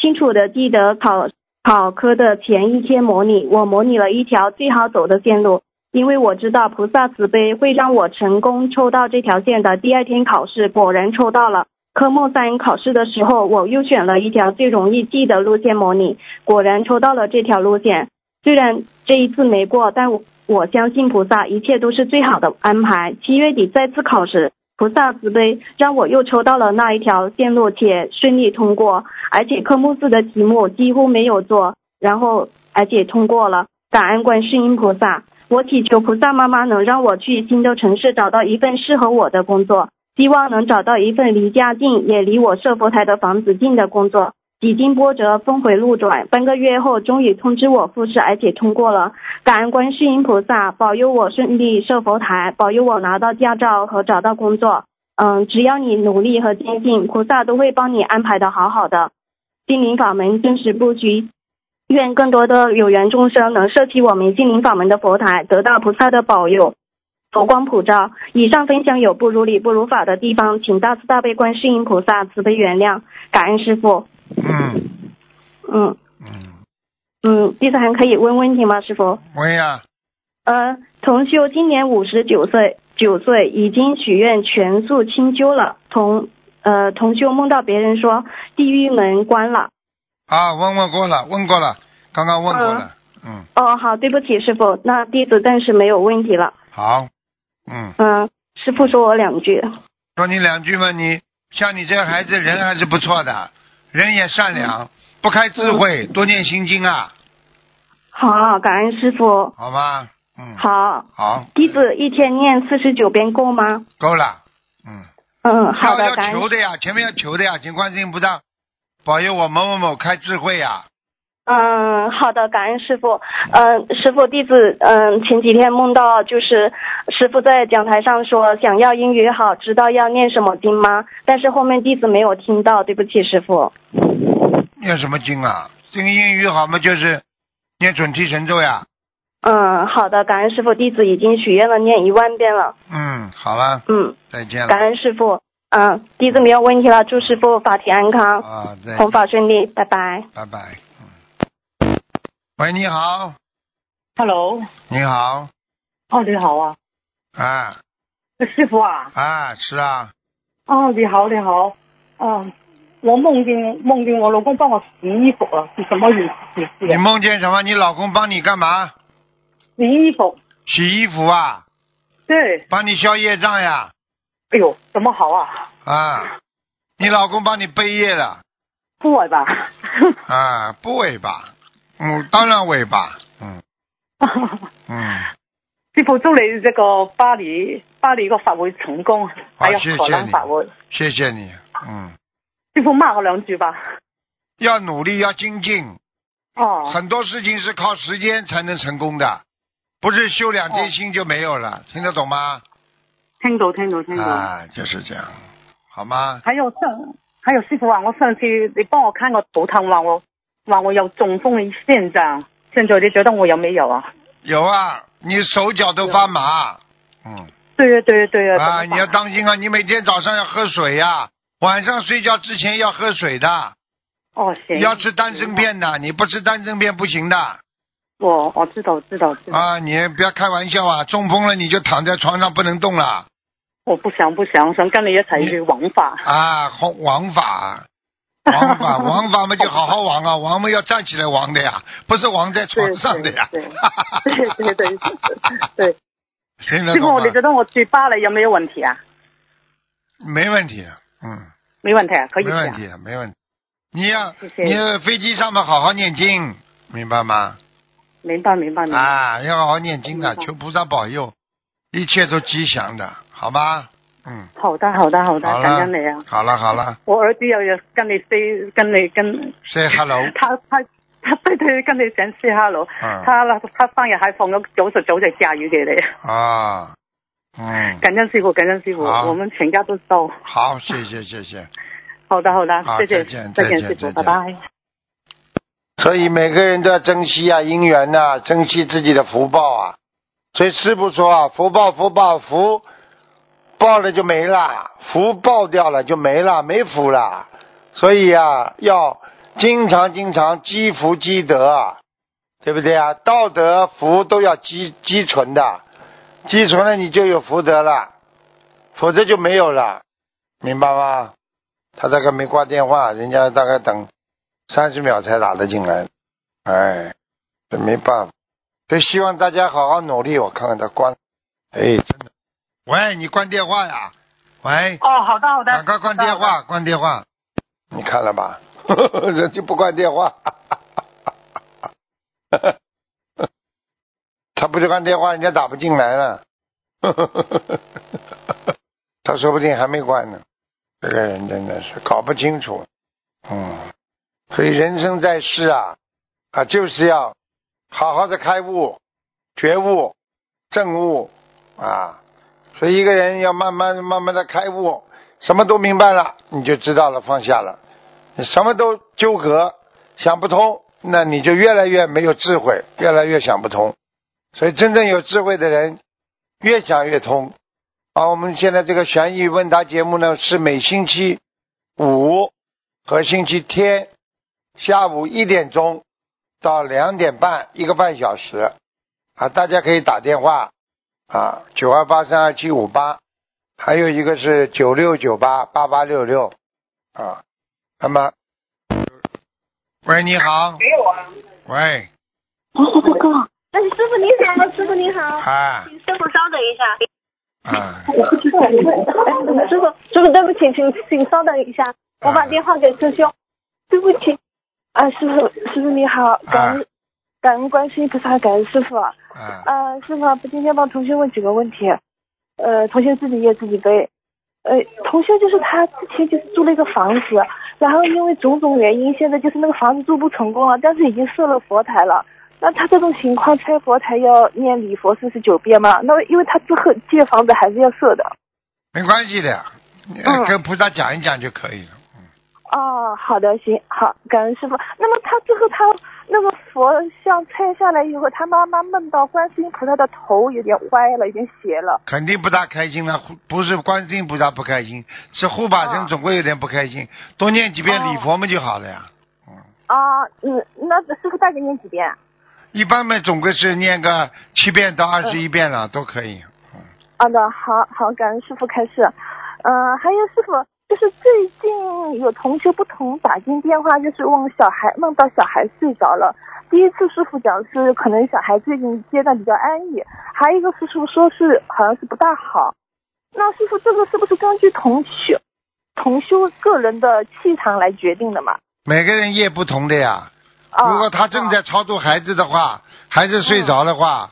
清楚的记得考考科的前一天模拟，我模拟了一条最好走的线路，因为我知道菩萨慈悲会让我成功抽到这条线的。第二天考试果然抽到了。科目三考试的时候，我又选了一条最容易记的路线模拟，果然抽到了这条路线。虽然这一次没过，但我我相信菩萨一切都是最好的安排。七月底再次考试，菩萨慈悲让我又抽到了那一条线路，且顺利通过，而且科目四的题目几乎没有做，然后而且通过了。感恩观世音菩萨，我祈求菩萨妈妈能让我去新的城市找到一份适合我的工作。希望能找到一份离家近也离我设佛台的房子近的工作。几经波折，峰回路转，半个月后终于通知我复试，而且通过了。感恩观世音菩萨保佑我顺利设佛台，保佑我拿到驾照和找到工作。嗯，只要你努力和坚信，菩萨都会帮你安排的好好的。心灵法门真实不虚，愿更多的有缘众生能设起我们心灵法门的佛台，得到菩萨的保佑。佛光普照。以上分享有不如理不如法的地方，请大慈大悲观世音菩萨慈悲原谅，感恩师傅。嗯嗯嗯，嗯，弟子还可以问问题吗，师傅？问呀，呃，同修今年五十九岁，九岁已经许愿全素清修了。同呃，同修梦到别人说地狱门关了。啊，问问过了，问过了，刚刚问过了。嗯，哦，好，对不起，师傅，那弟子暂时没有问题了。好。嗯，嗯、师傅说我两句。说你两句嘛，你像你这孩子人还是不错的，人也善良，不开智慧，多念心经啊，好，感恩师傅。好吗？嗯，好，好，弟子一天念四十九遍够吗？够了。嗯，嗯，好的，要要。求的呀，前面要求的呀，请观世音菩萨保佑我某某某开智慧呀。嗯，好的，感恩师傅。嗯，师傅弟子嗯前几天梦到就是师傅在讲台上说想要英语好，知道要念什么经吗？但是后面弟子没有听到，对不起师傅。念什么经啊？这个英语好嘛，就是念准提神咒呀。嗯，好的，感恩师傅，弟子已经许愿了，念一万遍了。嗯，好了，嗯，再见感。恩师傅。嗯，弟子没有问题了，祝师傅法体安康，啊，对弘法顺利，拜拜。拜拜。嗯。喂，你好，Hello，你好，哦，你好啊，啊师傅啊，啊，是啊，哦，你好，你好，嗯，我梦见梦见我老公帮我洗衣服了，是什么意思你啊？梦见什么？你老公帮你干嘛？洗衣服，洗衣服啊？对，帮你消业障呀？哎呦，怎么好啊？啊，你老公帮你背业了不会吧？啊？不尾巴？嗯，当然会吧。嗯 嗯，师傅祝你这个巴黎巴黎个法会成功，还有谢谢荷兰法会。谢谢你，嗯，师傅骂我两句吧。要努力，要精进，哦，很多事情是靠时间才能成功的，不是修两天哦心就没有了，听得懂吗？听到听到听到。啊，就是这样，好吗？还有上还有师傅啊，我上次你帮我看个头疼，话我话我有中风的现象，现在你觉得我有没有啊？有啊，你手脚都发麻，嗯，对呀对呀对呀。啊，怎么办你要当心啊，你每天早上要喝水呀、晚上睡觉之前要喝水的，哦行。要吃丹参片的，你不吃丹参片不行的我我知道知道知道。啊！你不要开玩笑啊，中风了你就躺在床上不能动了我不想不想，想跟你一齊去王法。啊！王王法，王法，王法嘛就好好王啊，王嘛要站起来王的呀，不是王在床上的呀。对对对对对。师傅，你？觉得我去巴黎有没有问题啊？没问题，嗯，没问题啊，可以。没问题，没问题。你要你要飞机上面好好念经，明白吗？明白明白明白。啊，要好好念经的，求菩萨保佑，一切都吉祥的，好吗？嗯，好的好的好的，好感恩你啊。，好了好了我儿子又要跟你 say 跟你跟，say hello，他他他对对跟你想 say hello，、嗯他他生日还放咗九十九隻甲魚給你，啊，嗯，感恩師傅感恩師傅，我們全家都收。好，謝謝謝謝。好的好的，好謝謝再見再見再見師傅，拜拜。所以每个人都要珍惜啊姻缘呐、珍惜自己的福报啊。所以师傅说啊，福报福报福报了就没了，福报掉了就没了，没福了。所以啊，要经常经常积福积德，对不对啊？道德福都要积积存的，积存了你就有福德了，否则就没有了，明白吗？他这个没挂电话，人家大概等三十秒才打得进来，哎，这没办法，所以希望大家好好努力。我看看他关，哎，真的，喂，你关电话呀？喂，哦，好的好的，赶快关电。话，关电话。你看了吧？人就不关电话，他不是关电话，人家打不进来了。他说不定还没关呢。这个人真的是搞不清楚，嗯，所以人生在世啊，啊，就是要好好的开悟、觉悟、正悟啊。所以一个人要慢慢慢慢的开悟，什么都明白了，你就知道了，放下了。什么都纠葛，想不通，那你就越来越没有智慧，越来越想不通。所以真正有智慧的人，越想越通。啊，我们现在这个悬疑问答节目呢，是每星期五和星期天下午一点钟到两点半，一个半小时啊，大家可以打电话啊，九二八三二七五八，还有一个是九六九八八八六六啊。那么，喂，你好，没有啊。喂，哦，这个。哎，师傅你好，师傅你好，啊请师傅稍等一下。啊，师傅，师傅，对不起，请请稍等一下，我把电话给师兄。对不起，啊，师傅，师傅你好，感恩、感恩观世音菩萨，感恩师傅。啊，呃，师傅，今天帮同学问几个问题。呃，同学自己也自己背。呃，同学就是他之前就是租了一个房子，然后因为种种原因，现在就是那个房子租不成功了，但是已经设了佛台了。那他这种情况拆佛台要念礼佛四十九遍吗？那因为他之后借房子还是要设的。没关系的，你嗯跟菩萨讲一讲就可以了。哦，好的，行，好，感恩师傅。那么他最后他那个佛像拆下来以后，他妈妈梦到观世音菩萨的头有点歪了，有点斜了。肯定不大开心了，不是观世音菩萨不开心，是护法神啊总归有点不开心。多念几遍礼佛嘛就好了呀。啊，嗯，那师傅大概念几遍？一般嘛，总归是念个七遍到二十一遍了，都可以。嗯好的，好好，感恩师傅开示。嗯、还有师傅，就是最近有同学不同打进电话，就是问小孩梦到小孩睡着了。第一次师傅讲是可能小孩最近阶段比较安逸，还有一个师傅说是好像是不大好。那师傅这个是不是根据同修同修个人的气场来决定的嘛？每个人业不同的呀。啊，如果他正在超度孩子的话，孩子睡着的话，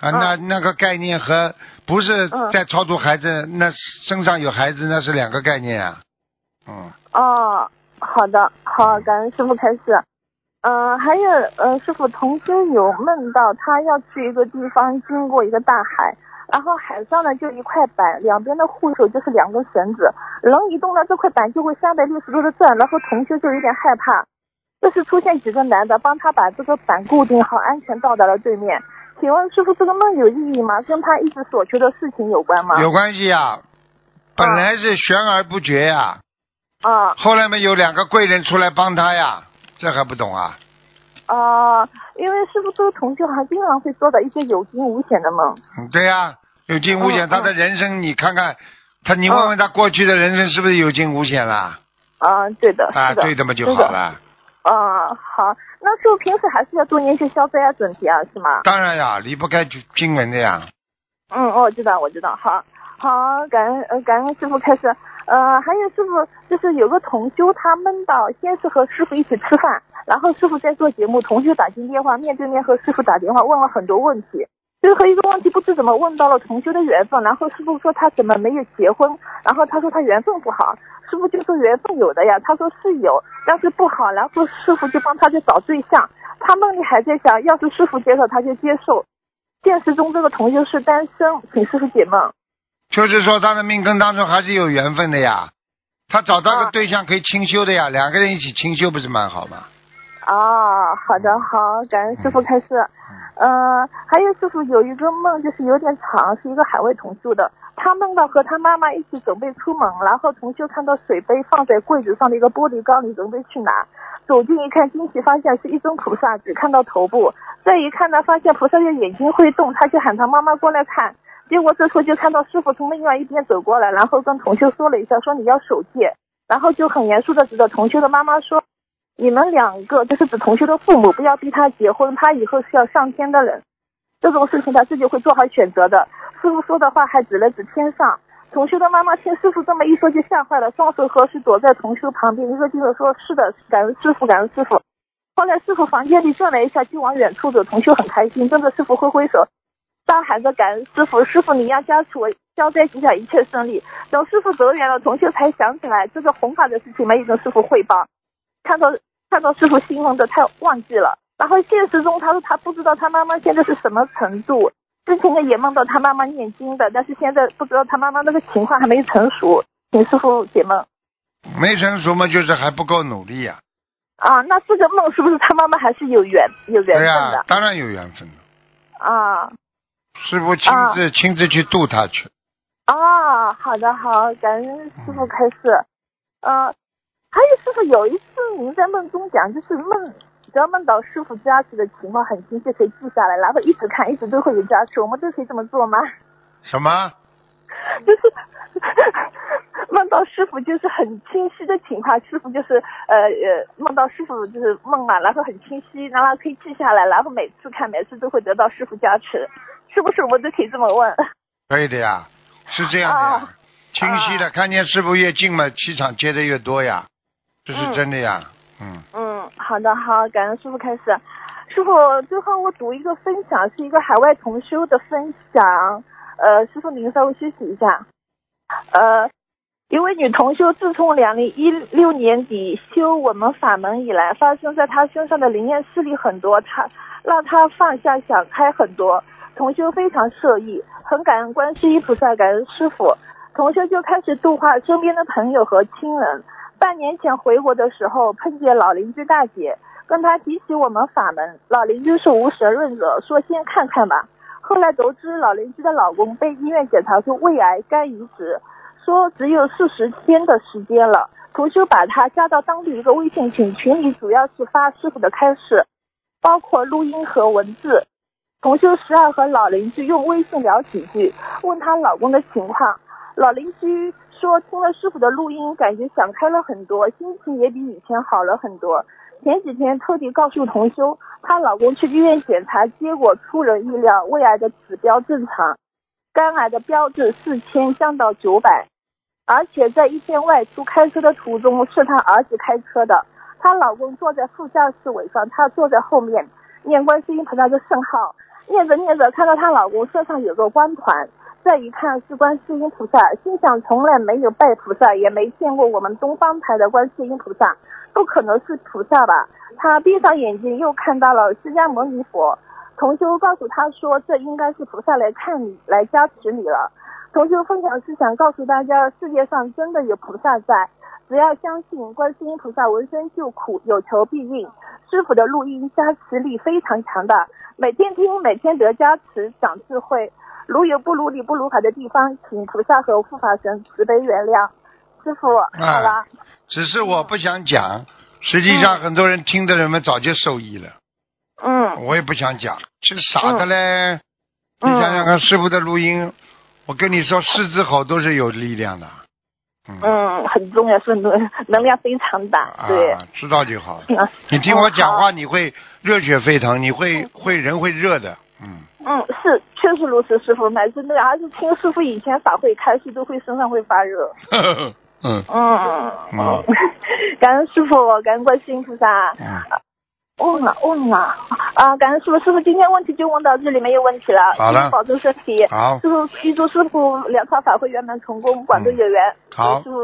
啊，那那个概念和不是嗯在超度孩子，那身上有孩子那是两个概念啊。嗯，哦，好的，好，感恩师傅开始。嗯、还有，呃，师傅同修有梦到他要去一个地方，经过一个大海，然后海上呢就一块板，两边的护手就是两根绳子，人一动呢，这块板就会三百六十度的转，然后同修就有点害怕。这时出现几个男的帮他把这个板固定好，安全到达了对面。请问师傅，这个梦有意义吗？跟他一直所求的事情有关吗？有关系呀、本来是悬而不决呀、啊后来嘛有两个贵人出来帮他呀，这还不懂啊？啊、因为师傅这个同修还经常会做的一些有惊无险的梦。嗯，对呀、有惊无险，嗯他的人生你看看，他你问问他过去的人生是不是有惊无险啦？啊、对的，啊，对的嘛就好。了。啊、好，那师傅平时还是要多念一些消灾啊、准提啊，是吗？当然呀，离不开经文的呀。嗯，我知道，我知道。好，好，感恩呃感恩师傅开始。呃，还有师傅，就是有个同修他梦到先是和师傅一起吃饭，然后师傅在做节目，同修打进电话，面对面和师傅打电话问了很多问题。最后一个问题不知怎么问到了同修的缘分，然后师傅说他怎么没有结婚，然后他说他缘分不好，师傅就说缘分有的呀，他说是有，但是不好，然后师傅就帮他去找对象，他梦里还在想，要是师傅接受他就接受，现实中这个同修是单身，请师傅解梦。就是说他的命根当中还是有缘分的呀。他找到个啊对象可以清修的呀，两个人一起清修不是蛮好吗？哦，好的，好，感恩师傅开示。呃，还有师傅有一个梦，就是有点长，是一个海外同修的。他梦到和他妈妈一起准备出门，然后同修看到水杯放在柜子上的一个玻璃缸里，准备去拿。走近一看，惊喜发现是一尊菩萨，只看到头部。再一看呢，发现菩萨的眼睛会动，他就喊他妈妈过来看。结果这时候就看到师傅从另外一边走过来，然后跟同修说了一下，说你要守戒，然后就很严肃的指着同修的妈妈说，你们两个就是指同修的父母，不要逼他结婚，他以后是要上天的人。这种事情他自己会做好选择的。师傅说的话还指了指天上。同修的妈妈听师傅这么一说就吓坏了，双手合十躲在同修旁边，一个劲的说：“是的，感恩师傅，感恩师傅。”后来师傅房间里转了一下，就往远处走。同修很开心，跟着师傅挥挥手，大喊着感恩师傅，师傅你要加持我消灾吉祥，一切顺利。等师傅走远了，同修才想起来这个弘法的事情没有跟师傅汇报，看到看到师傅兴奋的他忘记了。然后现实中他说他不知道他妈妈现在是什么程度，之前呢也梦到他妈妈念经的，但是现在不知道他妈妈那个情况还没成熟，请师傅解梦。没成熟嘛，就是还不够努力呀、啊，那这个梦是不是他妈妈还是有缘有缘分对呀、的？当然有缘分了。啊师傅亲自、亲自去度他去。啊，好的好，感恩师傅开示。呃，还有师傅有一次您在梦中讲，就是梦只要梦到师傅加持的情况很清晰，可以记下来，然后一直看，一直都会有加持。我们都可以这么做吗？什么？就是 梦到师傅就是很清晰的情况，师傅就是呃呃梦到师傅就是梦嘛，然后很清晰，然后可以记下来，然后每次看每次都会得到师傅加持，是不是我们都可以这么问？可以的呀，是这样的呀。啊清晰的，看见师傅越近嘛，气场接的越多呀，这是真的呀。嗯，嗯，好的好，感恩师傅开始。师傅，最后我读一个分享，是一个海外同修的分享。呃，师傅您稍微休息一下。呃，一位女同修自从两零一六年底修我们法门以来，发生在她身上的灵验事例很多，她让她放下想开很多。同修非常受益，很感恩观世音菩萨，感恩师傅。同修就开始度化身边的朋友和亲人。半年前回国的时候，碰见老邻居大姐，跟她提起我们法门，老邻居是无神论者，说先看看吧。后来得知老邻居的老公被医院检查出胃癌肝移植，说只有四十天的时间了。同修把他加到当地一个微信群，群里主要是发师傅的开示，包括录音和文字。同修十二和老邻居用微信聊几句，问她老公的情况。老邻居说听了师傅的录音，感觉想开了很多，心情也比以前好了很多。前几天特地告诉同修，她老公去医院检查，结果出人意料，胃癌的指标正常，肝癌的标志四千降到九百，而且在一天外出开车的途中是她儿子开车的，她老公坐在副驾驶位上，她坐在后面，念观世音菩萨的圣号，念着念着看到她老公身上有个光团，再一看是观世音菩萨，心想从来没有拜菩萨，也没见过我们东方台的观世音菩萨，不可能是菩萨吧？他闭上眼睛又看到了释迦牟尼佛，同修告诉他说这应该是菩萨来看你，来加持你了。同修分享是想告诉大家，世界上真的有菩萨在，只要相信观世音菩萨闻声救苦，有求必应。师傅的录音加持力非常强大，每天听，每天得加持，长智慧。如有不如理、不如法的地方，请菩萨和护法神慈悲原谅。师傅，好了，啊，只是我不想讲，实际上很多人听的人们早就受益了，嗯我也不想讲，是傻的嘞。嗯你想想看，师傅的录音，我跟你说，狮子吼都是有力量的。嗯嗯，很重要，是能能量非常大，对。啊，知道就好。嗯你听我讲话，你会热血沸腾，你会会人会热的。嗯，嗯，是，确实如此，师傅，每次那而且听师傅以前法会开示，都会身上会发热。嗯嗯嗯嗯 感恩师傅，感恩观世音菩萨。嗯，忘了忘了啊！感恩师傅，师傅今天问题就问到这里，没有问题了。好了保重身体。好师傅预祝师傅两场法会圆满成功，广州有缘。好师傅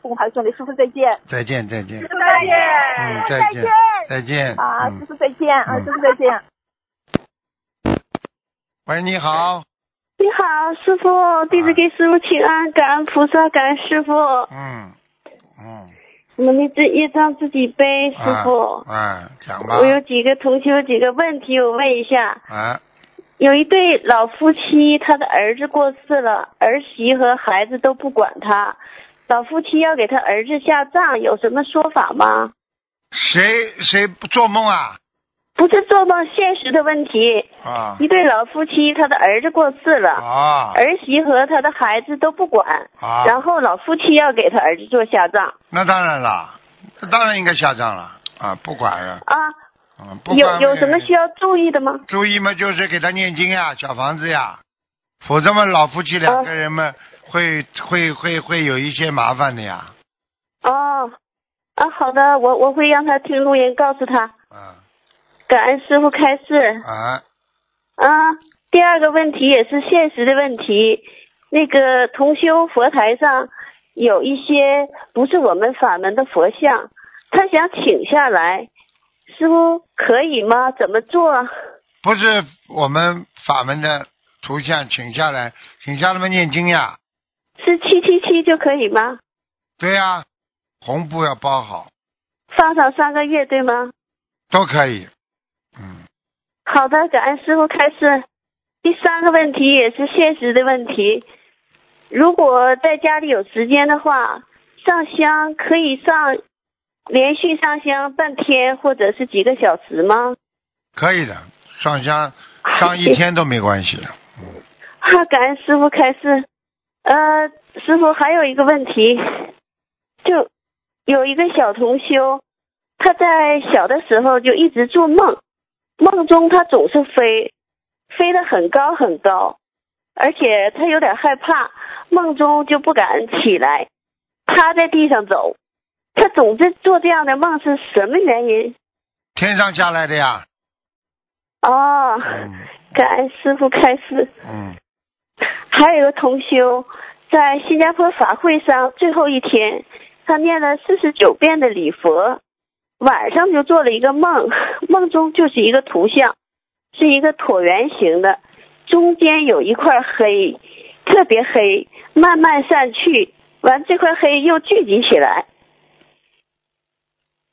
奉还顺利，师傅再见。再见再见师。傅再见。嗯，再见再见。啊，师嗯，傅再见啊，嗯师傅再见。喂，你好。你好，师傅，弟子给师傅请安，感恩菩萨，感恩师傅。嗯嗯。我们的这业障自己背，师傅。啊，啊讲吧。我有几个同学有几个问题，我问一下。啊，有一对老夫妻，他的儿子过世了，儿媳和孩子都不管他，老夫妻要给他儿子下葬，有什么说法吗？谁谁不做梦啊？不是做梦，现实的问题。啊一对老夫妻，他的儿子过世了，啊儿媳和他的孩子都不管，啊！然后老夫妻要给他儿子做下葬那当然了，那当然应该下葬了啊，不管了，啊。嗯，不管有有什么需要注意的吗？注意嘛？就是给他念经呀，小房子呀，否则嘛，老夫妻两个人嘛，会会会会有一些麻烦的呀。哦，啊，好的，我我会让他听录音，告诉他。啊感恩师傅开示。啊，啊，第二个问题也是现实的问题，那个同修佛台上有一些不是我们法门的佛像，他想请下来，师傅可以吗？怎么做？不是我们法门的图像，请下来，请下来们念经呀。是七七七就可以吗？对呀，红布要包好，放上三个月对吗？都可以。嗯，好的，感恩师傅开示。第三个问题也是现实的问题，如果在家里有时间的话，上香可以上连续上香半天或者是几个小时吗？可以的，上香上一天都没关系的。啊，感恩师傅开示。呃，师傅还有一个问题，就有一个小同修，他在小的时候就一直做梦，梦中他总是飞，飞得很高很高，而且他有点害怕，梦中就不敢起来，趴在地上走。他总是做这样的梦是什么原因？天上下来的呀。哦，嗯感恩师傅开示。嗯还有一个同修在新加坡法会上最后一天，他念了四十九遍的礼佛，晚上就做了一个梦，梦中就是一个图像，是一个椭圆形的，中间有一块黑，特别黑，慢慢散去，完这块黑又聚集起来，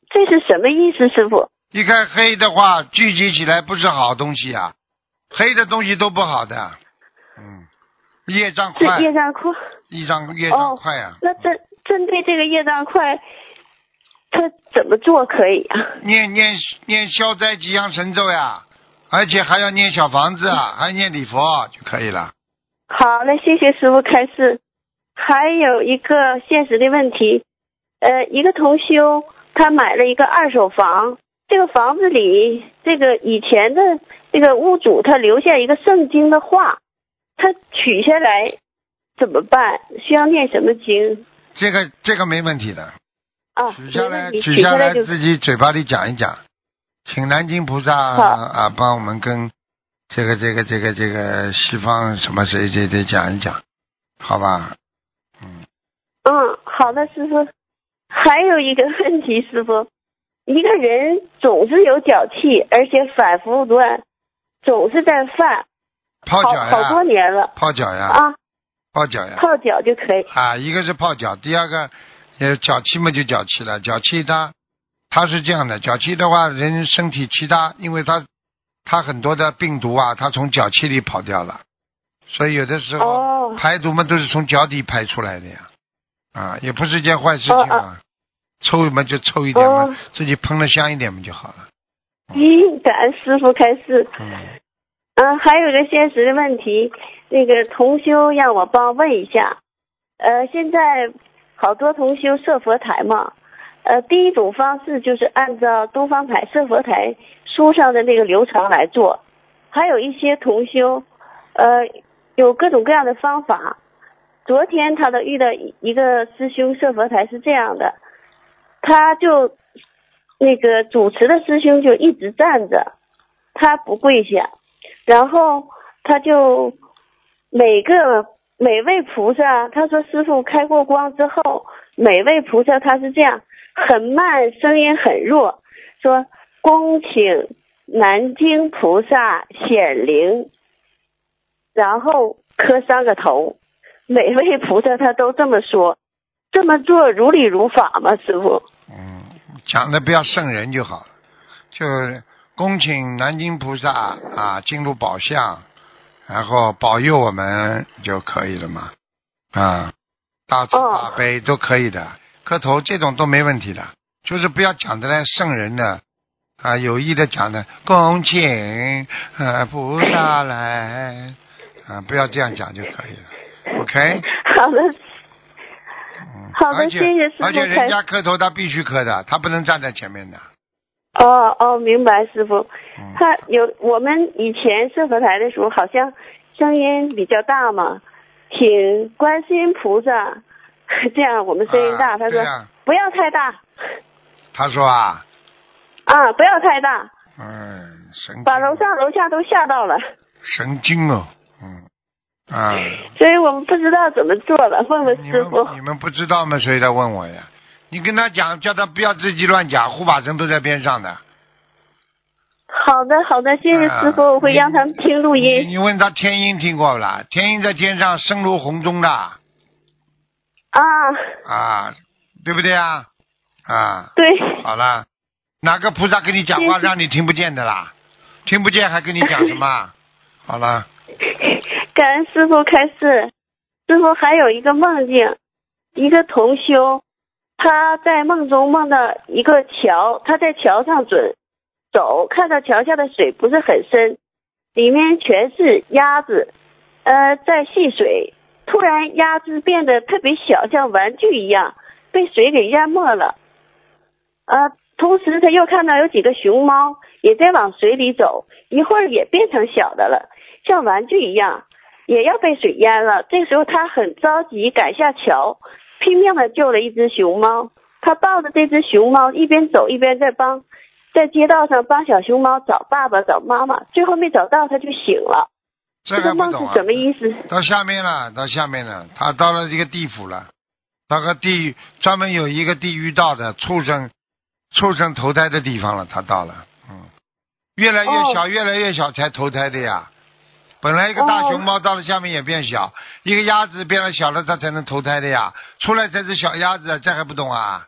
这是什么意思，师傅？一看黑的话，聚集起来不是好东西啊，黑的东西都不好的。嗯，业障是快，业障快。业障业障快啊呀、那针针对这个业障快，他怎么做可以啊？念念念消灾吉祥神咒呀，而且还要念小房子啊，还要念礼佛就可以了。好嘞，谢谢师傅开示。还有一个现实的问题，呃，一个同修他买了一个二手房，这个房子里这个以前的这个屋主他留下一个圣经的话，他取下来怎么办？需要念什么经这个这个没问题的，啊？取下来取下来自己嘴巴里讲一讲，请南京菩萨啊帮我们跟这个这个这个这个西方什么谁谁谁讲一讲，好吧？嗯，好的，师傅。还有一个问题，师傅，一个人总是有脚气，而且反复乱，总是在犯，泡脚呀，好多年了。泡脚呀。啊。泡脚呀。泡脚就可以。啊，一个是泡脚，第二个，呃，脚气嘛就脚气了，脚气它，它是这样的，脚气的话，人身体其他，因为它，它很多的病毒啊，它从脚气里跑掉了，所以有的时候排毒嘛都是从脚底排出来的呀，啊，也不是件坏事情嘛。抽嘛就抽一点嘛，自己喷的香一点嘛就好了。嗯，感恩师傅开示。嗯。嗯，还有个现实的问题，那个同修让我帮问一下。呃，现在好多同修设佛台嘛，呃，第一种方式就是按照东方台设佛台书上的那个流程来做，还有一些同修，呃，有各种各样的方法。昨天他都遇到一个师兄设佛台是这样的。他就那个主持的师兄就一直站着，他不跪下，然后他就每个每位菩萨，他说师傅开过光之后，每位菩萨他是这样很慢，声音很弱，说恭请南京菩萨显灵，然后磕三个头，每位菩萨他都这么说。这么做如理如法吗，师傅？嗯，讲的不要圣人就好了，就恭请南京菩萨啊进入宝相，然后保佑我们就可以了嘛。啊，大慈大悲都可以的，磕头这种都没问题的，就是不要讲的来圣人的啊，有意的讲的恭请啊菩萨来啊，不要这样讲就可以了。OK。好的。好的，谢谢师傅。而且人家磕头，他必须磕的，他不能站在前面的。哦哦，明白，师傅。他有我们以前设佛台的时候，好像声音比较大嘛，请观世音菩萨，这样我们声音大。他说不要太大。他说啊。啊，不要太大。嗯，神。把楼上楼下都吓到了。神经哦，嗯。啊，所以我们不知道怎么做了，问问师傅。你们不知道吗？谁在问我呀？你跟他讲，叫他不要自己乱讲，护法神都在边上的。好的，好的，谢谢师傅，我会让他们听录音。你问他天音听过不啦？天音在天上，声如洪钟的。啊。啊，对不对啊？啊。对。好了，哪个菩萨跟你讲话让你听不见的啦？听不见还跟你讲什么？好了。感恩师傅开示，师傅还有一个梦境，一个同修，他在梦中梦到一个桥，他在桥上准走，看到桥下的水不是很深，里面全是鸭子，呃，在戏水，突然鸭子变得特别小，像玩具一样，被水给淹没了，呃，同时他又看到有几个熊猫也在往水里走，一会儿也变成小的了，像玩具一样。也要被水淹了，这时候他很着急，赶下桥，拼命的救了一只熊猫。他抱着这只熊猫，一边走一边在帮，在街道上帮小熊猫找爸爸、找妈妈。最后没找到，他就醒了。这个梦是什么意思？到下面了，到下面了，他到了这个地府了，到个地狱，专门有一个地狱道的畜生，畜生投胎的地方了。他到了，嗯，越来越小，越来越小才投胎的呀。本来一个大熊猫到了下面也变小，一个鸭子变了小了，它才能投胎的呀。出来才是小鸭子，这还不懂啊？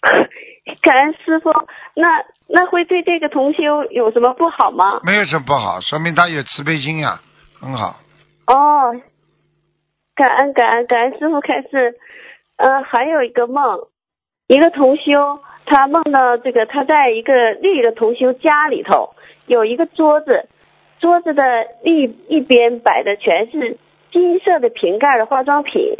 感恩师傅，那那会对这个同修有什么不好吗？没有什么不好，说明他有慈悲心呀，很好。哦，感恩感恩感恩师傅开始。呃，还有一个梦，一个同修他梦到这个他在一个另一个同修家里头有一个桌子。桌子的另一边摆的全是金色的瓶盖的化妆品，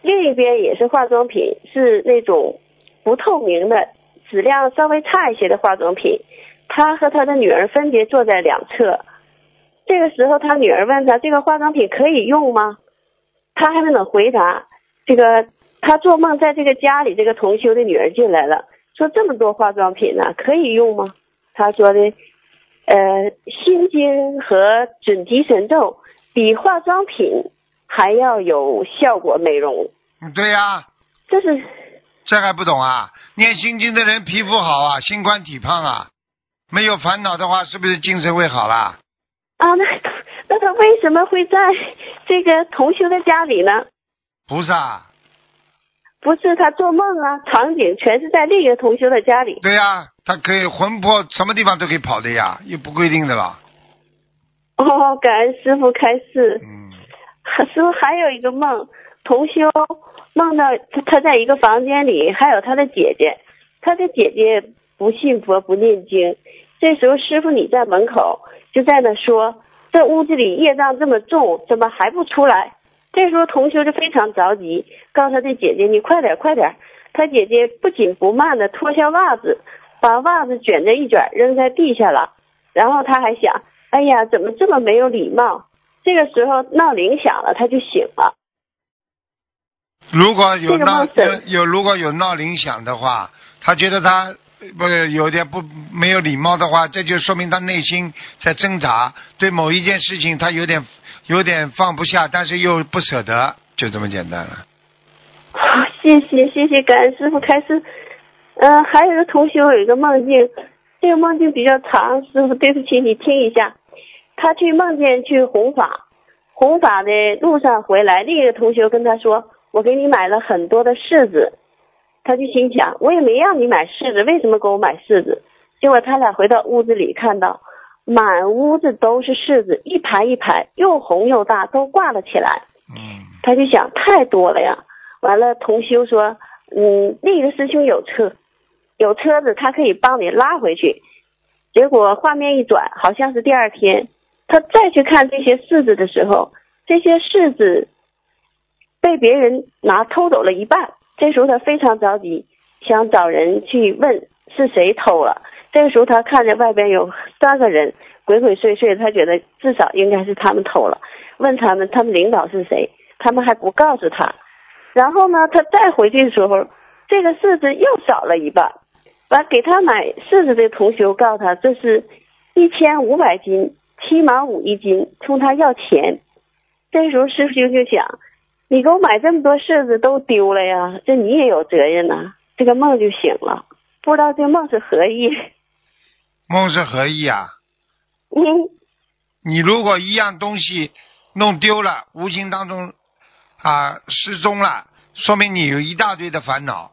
另一边也是化妆品，是那种不透明的、质量稍微差一些的化妆品。他和他的女儿分别坐在两侧。这个时候，他女儿问他：“这个化妆品可以用吗？”他还没能回答。这个他做梦在这个家里，这个同修的女儿进来了，说：“这么多化妆品呢，可以用吗？”他说的。呃，心经和准提神咒比化妆品还要有效果美容，嗯对呀、这是这还不懂啊？念心经的人皮肤好啊，心宽体胖啊，没有烦恼的话，是不是精神会好啦？啊，那那他为什么会在这个同修的家里呢？不是啊，不是他做梦啊，场景全是在另一个同修的家里。对呀、他可以魂魄什么地方都可以跑的呀，又不规定的啦。哦，感恩师傅开示。嗯，师傅还有一个梦，同修梦到他他在一个房间里，还有他的姐姐，他的姐姐不信佛不念经。这时候师傅你在门口就在那说，这屋子里业障这么重，怎么还不出来？这时候同修就非常着急，告诉他的姐姐：“你快点，快点！”他姐姐不紧不慢的脱下袜子，把袜子卷着一卷扔在地下了。然后他还想：“哎呀，怎么这么没有礼貌？”这个时候闹铃响了，他就醒了。如果有这个闹有有如果有闹铃响的话，他觉得他呃不是有点不没有礼貌的话，这就说明他内心在挣扎，对某一件事情他有点有点放不下，但是又不舍得，就这么简单了。好，谢谢谢谢，感恩师傅开始。嗯、还有一个同学有一个梦境，这个梦境比较长，师傅对不起，你听一下。他去梦见去弘法，弘法的路上回来，另一个同学跟他说：“我给你买了很多的柿子。”他就心想：“我也没让你买柿子，为什么给我买柿子？”结果他俩回到屋子里，看到满屋子都是柿子，一排一排，又红又大，都挂了起来。他就想太多了呀。完了，同修说，嗯，另一个师兄有车，有车子，他可以帮你拉回去。结果画面一转，好像是第二天，他再去看这些柿子的时候，这些柿子被别人拿偷走了一半。这时候他非常着急，想找人去问是谁偷了。这个时候他看见外边有三个人鬼鬼祟祟，他觉得至少应该是他们偷了。问他们，他们领导是谁？他们还不告诉他。然后呢，他再回去的时候，这个柿子又少了一半。完，给他买柿子的同学告诉他，这是一千五百斤，七毛五一斤，冲他要钱。这时候师傅就想，你给我买这么多柿子都丢了呀，这你也有责任呐、这个梦就醒了，不知道这梦是何意。梦是何意啊？嗯，你如果一样东西弄丢了，无形当中啊失踪了，说明你有一大堆的烦恼。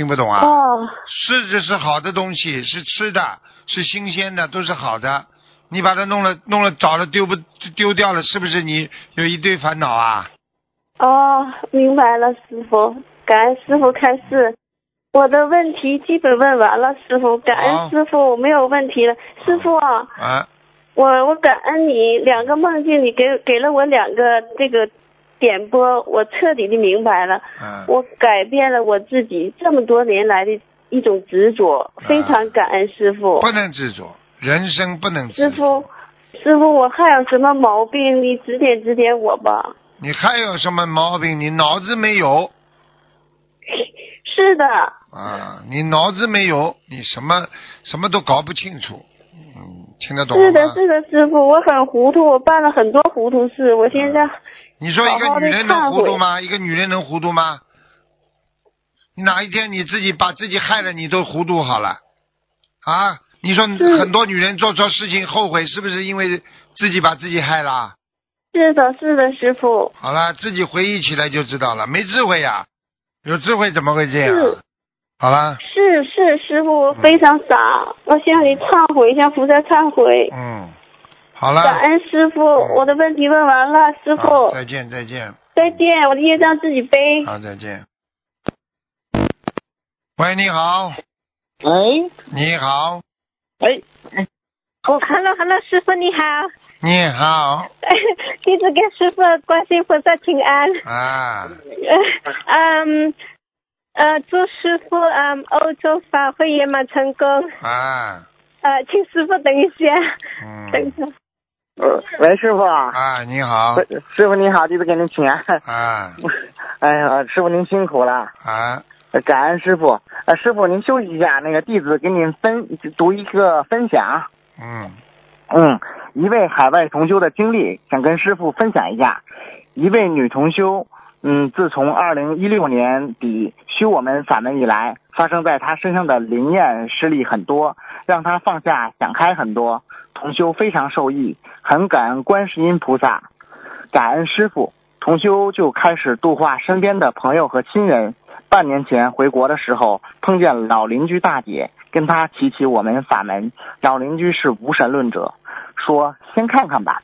听不懂啊？哦，柿子是好的东西，是吃的，是新鲜的，都是好的。你把它弄了弄了找了丢不丢掉了，是不是你有一堆烦恼啊？哦，明白了，师傅，感恩师傅开示。我的问题基本问完了，师傅，感恩师傅，我没有问题了。师傅啊，啊，我我感恩你两个梦境，你给给了我两个这个点拨，我彻底的明白了，嗯，我改变了我自己这么多年来的一种执着，非常感恩师傅。不能执着，人生不能执着师。傅，师傅，我还有什么毛病？你指点指点我吧。你还有什么毛病？你脑子没有 是的，啊？你脑子没有，你什么什么都搞不清楚。嗯，听得懂吗？是的，是的，师傅，我很糊涂，我办了很多糊涂事，我现在你说一个女人能糊涂吗？一个女人能糊涂吗？你哪一天你自己把自己害了，你都糊涂好了啊？你说很多女人做错事情后悔，是不是因为自己把自己害了？是的，是的，师傅，好了，自己回忆起来就知道了，没智慧呀、有智慧怎么会这样是？好了，是是，师傅，我非常傻，我向你忏悔，向菩萨忏悔，嗯，好了，感恩师傅，我的问题问完了，师，傅，再见再见，再见，我的业障自己背。好再见。喂，你好，喂，你好，喂，哦，Hello Hello，师傅你好，你好。弟子给师傅观世音菩萨请安。啊，呃 嗯呃，祝师傅嗯欧洲法会圆满成功。啊，呃，请师傅等一下，嗯，等一下。呃喂，师傅啊，啊，你好，师傅你好，弟子给您请安。啊 哎呀，师傅您辛苦了。啊，呃感恩师傅。呃，师傅您休息一下，那个弟子给您分读一个分享。嗯嗯，一位海外同修的经历，想跟师傅分享一下。一位女同修，嗯，自从二零一六年底修我们法门以来，发生在他身上的灵验事例很多，让他放下想开很多。同修非常受益，很感恩观世音菩萨，感恩师傅。同修就开始度化身边的朋友和亲人。半年前回国的时候，碰见老邻居大姐，跟她提起我们法门。老邻居是无神论者，说先看看吧。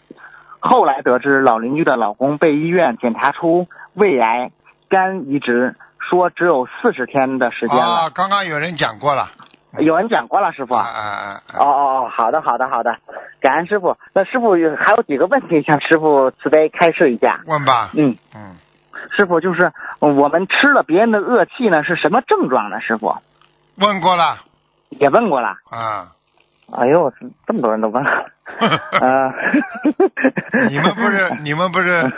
后来得知老邻居的老公被医院检查出胃癌、肝移植，说只有四十天的时间了。啊，刚刚有人讲过了。有人讲过了，师傅。啊啊啊！哦哦哦，好的好的好的，感恩师傅。那师傅有还有几个问题向师傅慈悲开示一下。问吧。嗯嗯，师傅就是呃我们吃了别人的恶气呢，是什么症状呢？师傅问过了。也问过了。啊。哎呦，这么多人都问了。啊。你们不是你们不是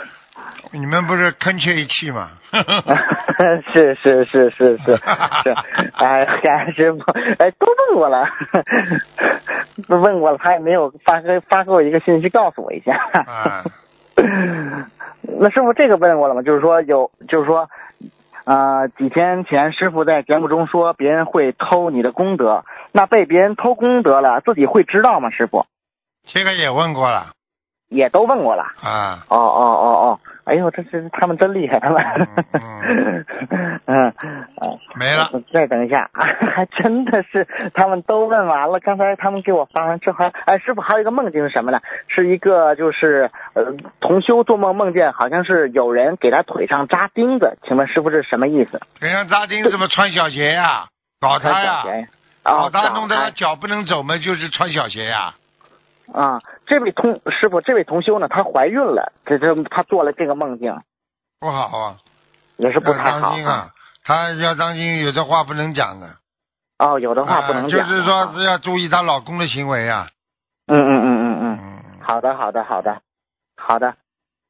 你们不是吭阙一气吗？是是是是是是，哎，感恩师傅，哎，都问过了，都问过了，他也没有发给发给我一个信息告诉我一下。啊。那师傅这个问过了吗？就是说有，就是说，呃，几天前师傅在节目中说别人会偷你的功德，那被别人偷功德了，自己会知道吗？师傅？这个也问过了。也都问过了。啊。哦哦哦哦，哎呦，这这他们真厉害，他们。嗯。嗯。没了。再等一下，还 真的是他们都问完了。刚才他们给我发完，这还哎，师傅还有一个梦境是什么呢？是一个就是呃同修做梦梦见，好像是有人给他腿上扎钉子，请问师傅这是什么意思？腿上扎钉怎么穿小鞋呀？搞他呀！搞他弄得他脚不能走嘛，就是穿小鞋呀。啊，这位同师傅，这位同修呢，她怀孕了，这这她做了这个梦境，不好啊，也是不太好啊。她要当心，有的话不能讲的。哦，有的话不能讲、啊。就是说是要注意她老公的行为啊。嗯嗯嗯嗯嗯。好的，好的，好的，好的，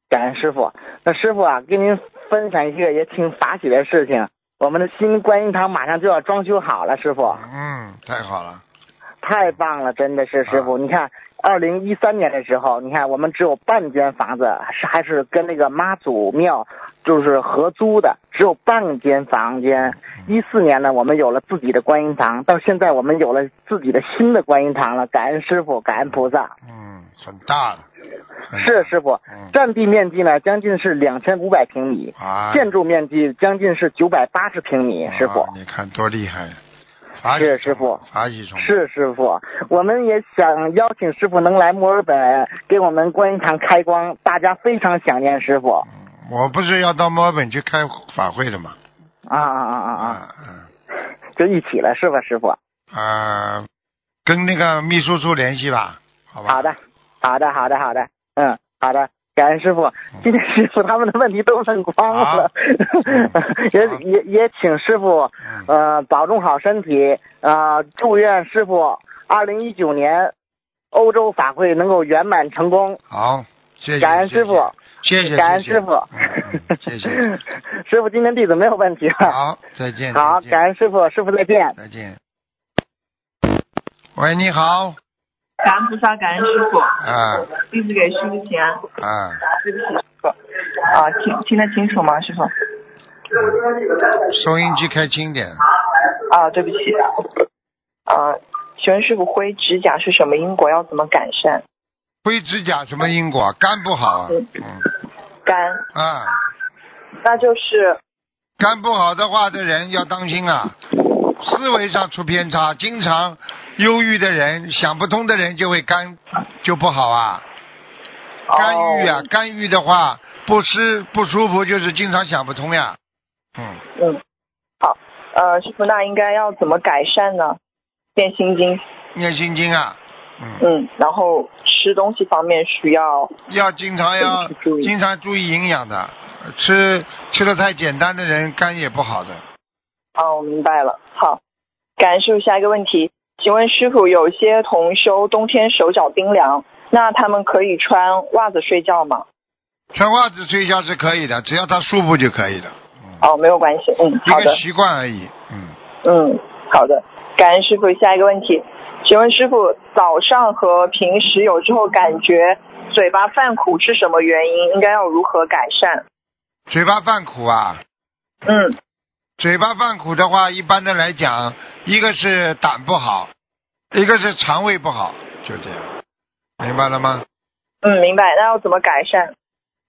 感恩师傅。那师傅啊，跟您分享一个也挺法喜的事情，我们的新观音堂马上就要装修好了，师傅。嗯，太好了。太棒了，真的是师傅，你看。二零一三年的时候，你看我们只有半间房子，是还是跟那个妈祖庙就是合租的，只有半间房间。一四年呢，我们有了自己的观音堂，到现在我们有了自己的新的观音堂了，感恩师傅，感恩菩萨。嗯，很大了。是师傅，占地面积呢将近是两千五百平米，啊、建筑面积将近是九百八十平米，师傅。你看多厉害！是师傅，是是师傅，我们也想邀请师傅能来墨尔本给我们观音堂开光，大家非常想念师傅。我不是要到墨尔本去开法会的吗？啊啊啊啊啊！就一起了是吧，师傅？啊，跟那个秘书处联系吧，好吧？好的，好的，好的，好的，嗯，好的。感恩师傅，今天师傅他们的问题都问光了，也也也请师傅呃保重好身体啊、呃，祝愿师傅二零一九年欧洲法会能够圆满成功。好，谢谢，感恩师傅，谢谢，感恩师傅，嗯、谢谢，师傅今天弟子没有问题了。好，再见，好，感恩师傅，师傅再见，再见。喂，你好。感恩菩萨，感恩师傅。啊。弟子给师傅请安。啊。对不起，师傅。啊，听听得清楚吗，师傅？收音机开轻点。啊，对不起。啊，请问师傅，灰指甲是什么因果？要怎么改善？灰指甲什么因果？肝不好啊。嗯。肝。啊。那就是。肝不好的话的人要当心啊，思维上出偏差，经常。忧郁的人，想不通的人就会肝就不好啊，肝郁啊，肝郁的话不吃不舒服，就是经常想不通呀。嗯嗯，好，呃，师傅，那应该要怎么改善呢？念心经。念心经啊。嗯。嗯，然后吃东西方面需要。要经常要经常注意营养的，吃吃的太简单的人肝也不好的。哦，我明白了。好，感恩师傅，下一个问题。请问师傅，有些同修冬天手脚冰凉，那他们可以穿袜子睡觉吗？穿袜子睡觉是可以的，只要他舒服就可以了。嗯。哦，没有关系，嗯，一好的，个习惯而已。嗯，嗯，好的，感恩师傅。下一个问题，请问师傅，早上和平时有时候感觉嘴巴犯苦是什么原因？应该要如何改善？嘴巴犯苦啊。嗯。嘴巴犯苦的话，一般的来讲，一个是胆不好，一个是肠胃不好，就这样，明白了吗？嗯，明白。那要怎么改善？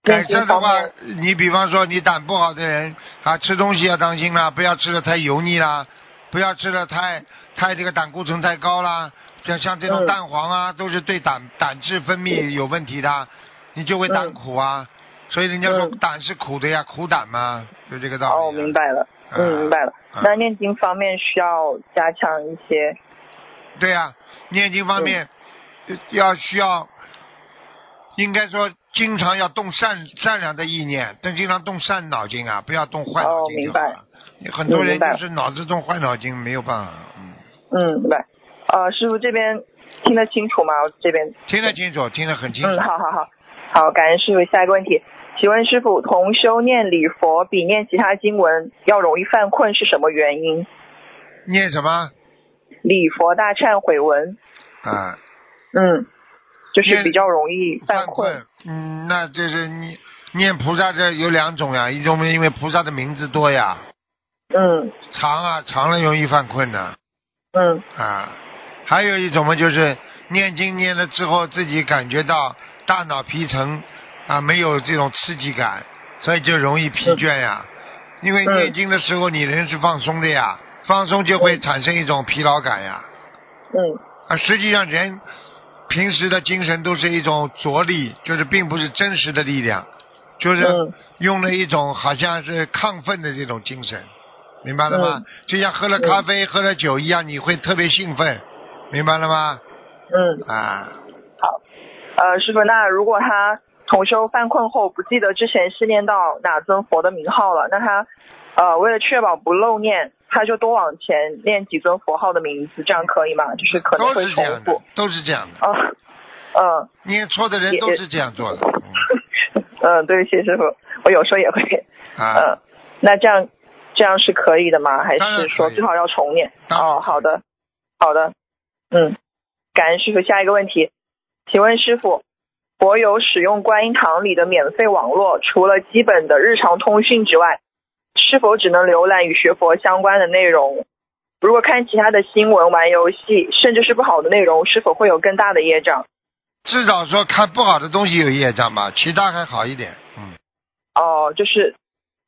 改善的话，你比方说你胆不好的人啊，吃东西要当心啦，不要吃的太油腻啦，不要吃的太太这个胆固醇太高啦，像像这种蛋黄啊，都是对胆胆汁分泌有问题的，你就会胆苦啊。所以人家说胆是苦的呀，苦胆嘛，就这个道理。哦，明白了，嗯，明白了。那念经方面需要加强一些。对呀、念经方面、要需要，应该说经常要动善善良的意念，但经常动善脑筋啊，不要动坏脑筋就好了。很多人就是脑子动坏脑筋，没有办法。嗯，明白。呃，师傅这边听得清楚吗？我这边听得清楚，听得很清楚。嗯，好好好，好，感恩师傅。下一个问题，请问师傅，同修念礼佛比念其他经文要容易犯困是什么原因？念什么？礼佛大忏悔文。啊，嗯，就是比较容易犯困。嗯，那就是你念菩萨这有两种呀，一种因为菩萨的名字多呀。嗯。长啊，长了容易犯困的。嗯。啊，还有一种嘛，就是念经念了之后，自己感觉到大脑皮层啊没有这种刺激感，所以就容易疲倦呀。因为念经的时候你人是放松的呀，放松就会产生一种疲劳感呀。嗯。啊，实际上人平时的精神都是一种着力，就是并不是真实的力量，就是用了一种好像是亢奋的这种精神，明白了吗？就像喝了咖啡、喝了酒一样，你会特别兴奋，明白了吗？嗯。啊，好呃，师傅，那如果他同修犯困后不记得之前是念到哪尊佛的名号了，那他呃为了确保不漏念，他就多往前念几尊佛号的名字，这样可以吗？就是可能会重复。，都是这样的。啊，嗯。念错的人都是这样做的。嗯，对不起，师傅，我有时候也会。啊。嗯，那这样这样是可以的吗？还是说最好要重念？哦，好的，好的，嗯，感恩师傅。下一个问题，请问师傅，佛有使用观音堂里的免费网络，除了基本的日常通讯之外，是否只能浏览与学佛相关的内容？如果看其他的新闻、玩游戏，甚至是不好的内容，是否会有更大的业障？至少说看不好的东西有业障吧，其他还好一点。嗯，哦，就是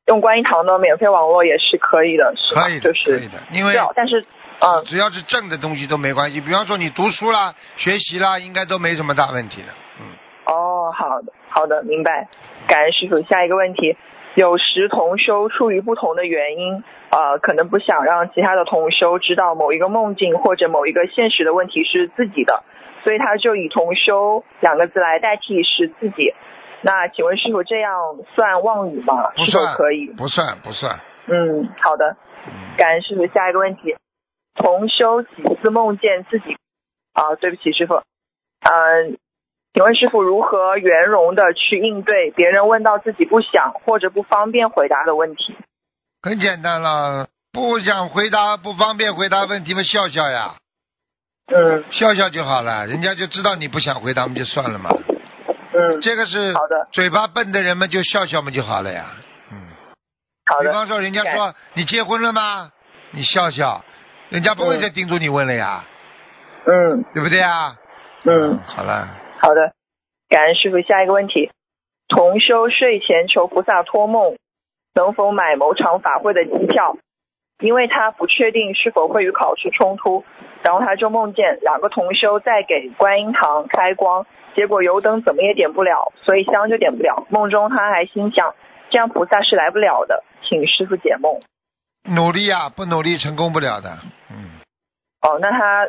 用观音堂的免费网络也是可以的，是吧可以的，就是可以的，因为但是嗯，只要是正的东西都没关系。比方说你读书啦、学习啦，应该都没什么大问题的。哦，好的，好的，明白。感恩师傅。下一个问题，有时同修出于不同的原因，呃，可能不想让其他的同修知道某一个梦境或者某一个现实的问题是自己的，所以他就以同修两个字来代替是自己。那请问师傅，这样算妄语吗？不算，可以？不算，不算。嗯，好的。感恩师傅。下一个问题，同修几次梦见自己啊？对不起，师傅。嗯、请问师傅如何圆融的去应对别人问到自己不想或者不方便回答的问题？很简单了，不想回答、不方便回答问题嘛，笑笑呀。嗯。笑笑就好了，人家就知道你不想回答，们就算了嘛。嗯。这个是好的。嘴巴笨的人们就笑笑嘛就好了呀。嗯好的比方说，人家说你结婚了吗？你笑笑，人家不会再叮嘱你问了呀，嗯，对不对啊？嗯，好了，好的。感恩师傅。下一个问题，同修睡前求菩萨托梦，能否买某场法会的机票？因为他不确定是否会与考试冲突，然后他就梦见两个同修在给观音堂开光，结果油灯怎么也点不了，所以香就点不了。梦中他还心想，这样菩萨是来不了的，请师傅解梦。努力啊，不努力成功不了的。嗯哦，那他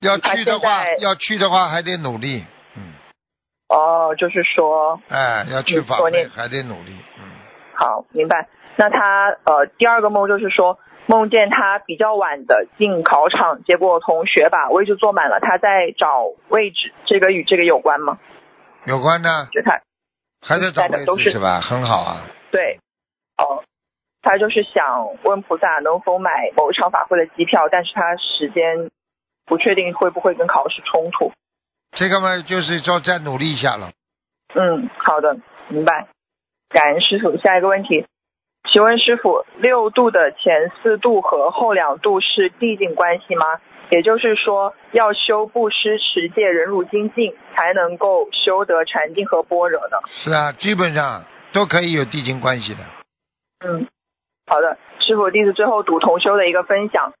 要去的话，要去的话还得努力，哦，就是说，哎，要去法会还得努力。嗯好，明白。那他呃，第二个梦就是说，梦见他比较晚的进考场，结果同学把位置坐满了，他在找位置，这个与这个有关吗？有关的，就他还在找位置是吧？很好啊。对，哦，他就是想问菩萨能否买某一场法会的机票，但是他时间不确定会不会跟考试冲突。这个嘛，就是说再努力一下了。嗯，好的，明白。感恩师傅。下一个问题，请问师傅，六度的前四度和后两度是递进关系吗？也就是说，要修布施、持戒、忍辱、精进，才能够修得禅定和般若的？是啊，基本上都可以有递进关系的。嗯，好的，师傅，弟子最后读同修的一个分享，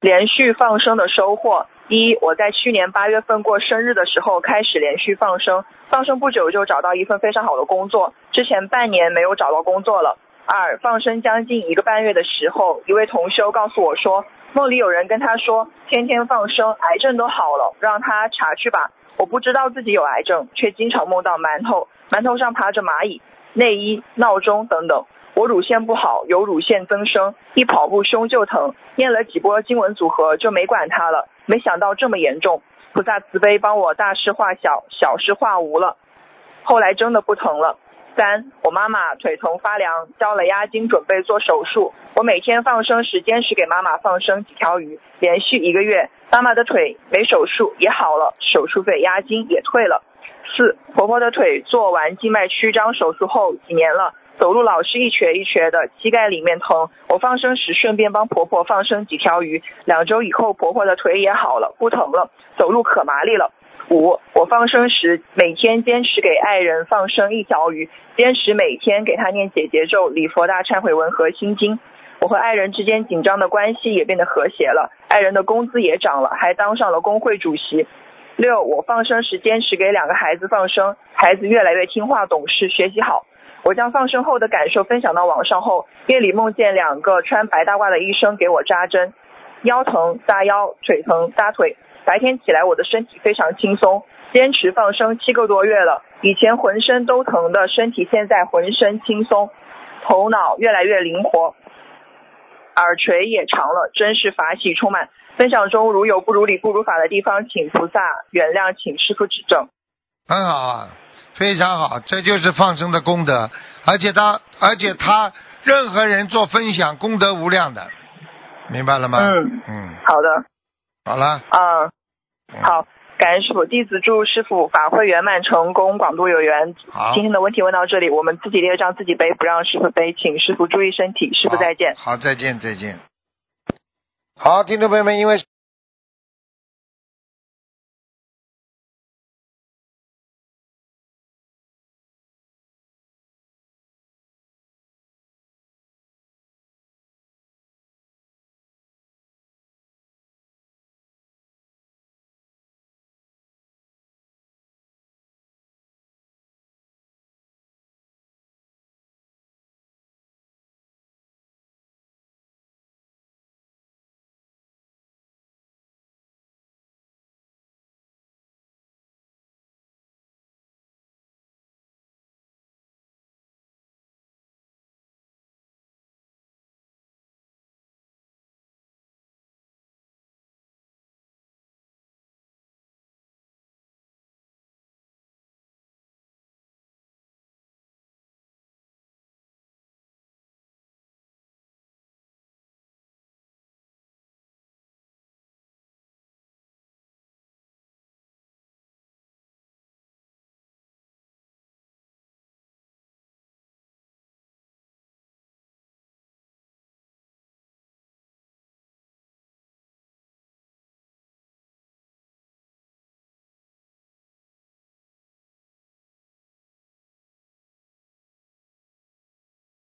连续放生的收获。一，我在去年八月份过生日的时候开始连续放生，放生不久就找到一份非常好的工作，之前半年没有找到工作了。二，放生将近一个半月的时候，一位同修告诉我说，梦里有人跟他说，天天放生，癌症都好了，让他查去吧。我不知道自己有癌症，却经常梦到馒头，馒头上爬着蚂蚁、内衣、闹钟等等。我乳腺不好，有乳腺增生，一跑步胸就疼，念了几波经文组合就没管它了。没想到这么严重，菩萨慈悲帮我大事化小，小事化无了。后来真的不疼了。三，我妈妈腿疼发凉，交了押金准备做手术。我每天放生时坚持给妈妈放生几条鱼，连续一个月，妈妈的腿没手术也好了，手术费押金也退了。四，婆婆的腿做完静脉曲张手术后几年了。走路老是一瘸一瘸的，膝盖里面疼。我放生时顺便帮婆婆放生几条鱼，两周以后婆婆的腿也好了，不疼了，走路可麻利了。五，我放生时每天坚持给爱人放生一条鱼，坚持每天给他念解结咒、礼佛大忏悔文和心经。我和爱人之间紧张的关系也变得和谐了，爱人的工资也涨了，还当上了工会主席。六，我放生时坚持给两个孩子放生，孩子越来越听话懂事，学习好。我将放生后的感受分享到网上后，夜里梦见两个穿白大褂的医生给我扎针，腰疼扎腰，腿疼扎腿。白天起来我的身体非常轻松，坚持放生七个多月了，以前浑身都疼的身体现在浑身轻松，头脑越来越灵活，耳垂也长了，真是法喜充满。分享中如有不如理不如法的地方，请菩萨原谅，请师傅指正。很好啊。非常好，这就是放生的功德，而且他，而且他，任何人做分享，功德无量的，明白了吗？嗯嗯，好的，好了，嗯，好，感恩师傅，弟子祝师傅法会圆满成功，广度有缘。好，今天的问题问到这里，我们自己列账自己背，不让师傅背，请师傅注意身体，师傅再见。好，再见，再见。好，听众朋友们，因为。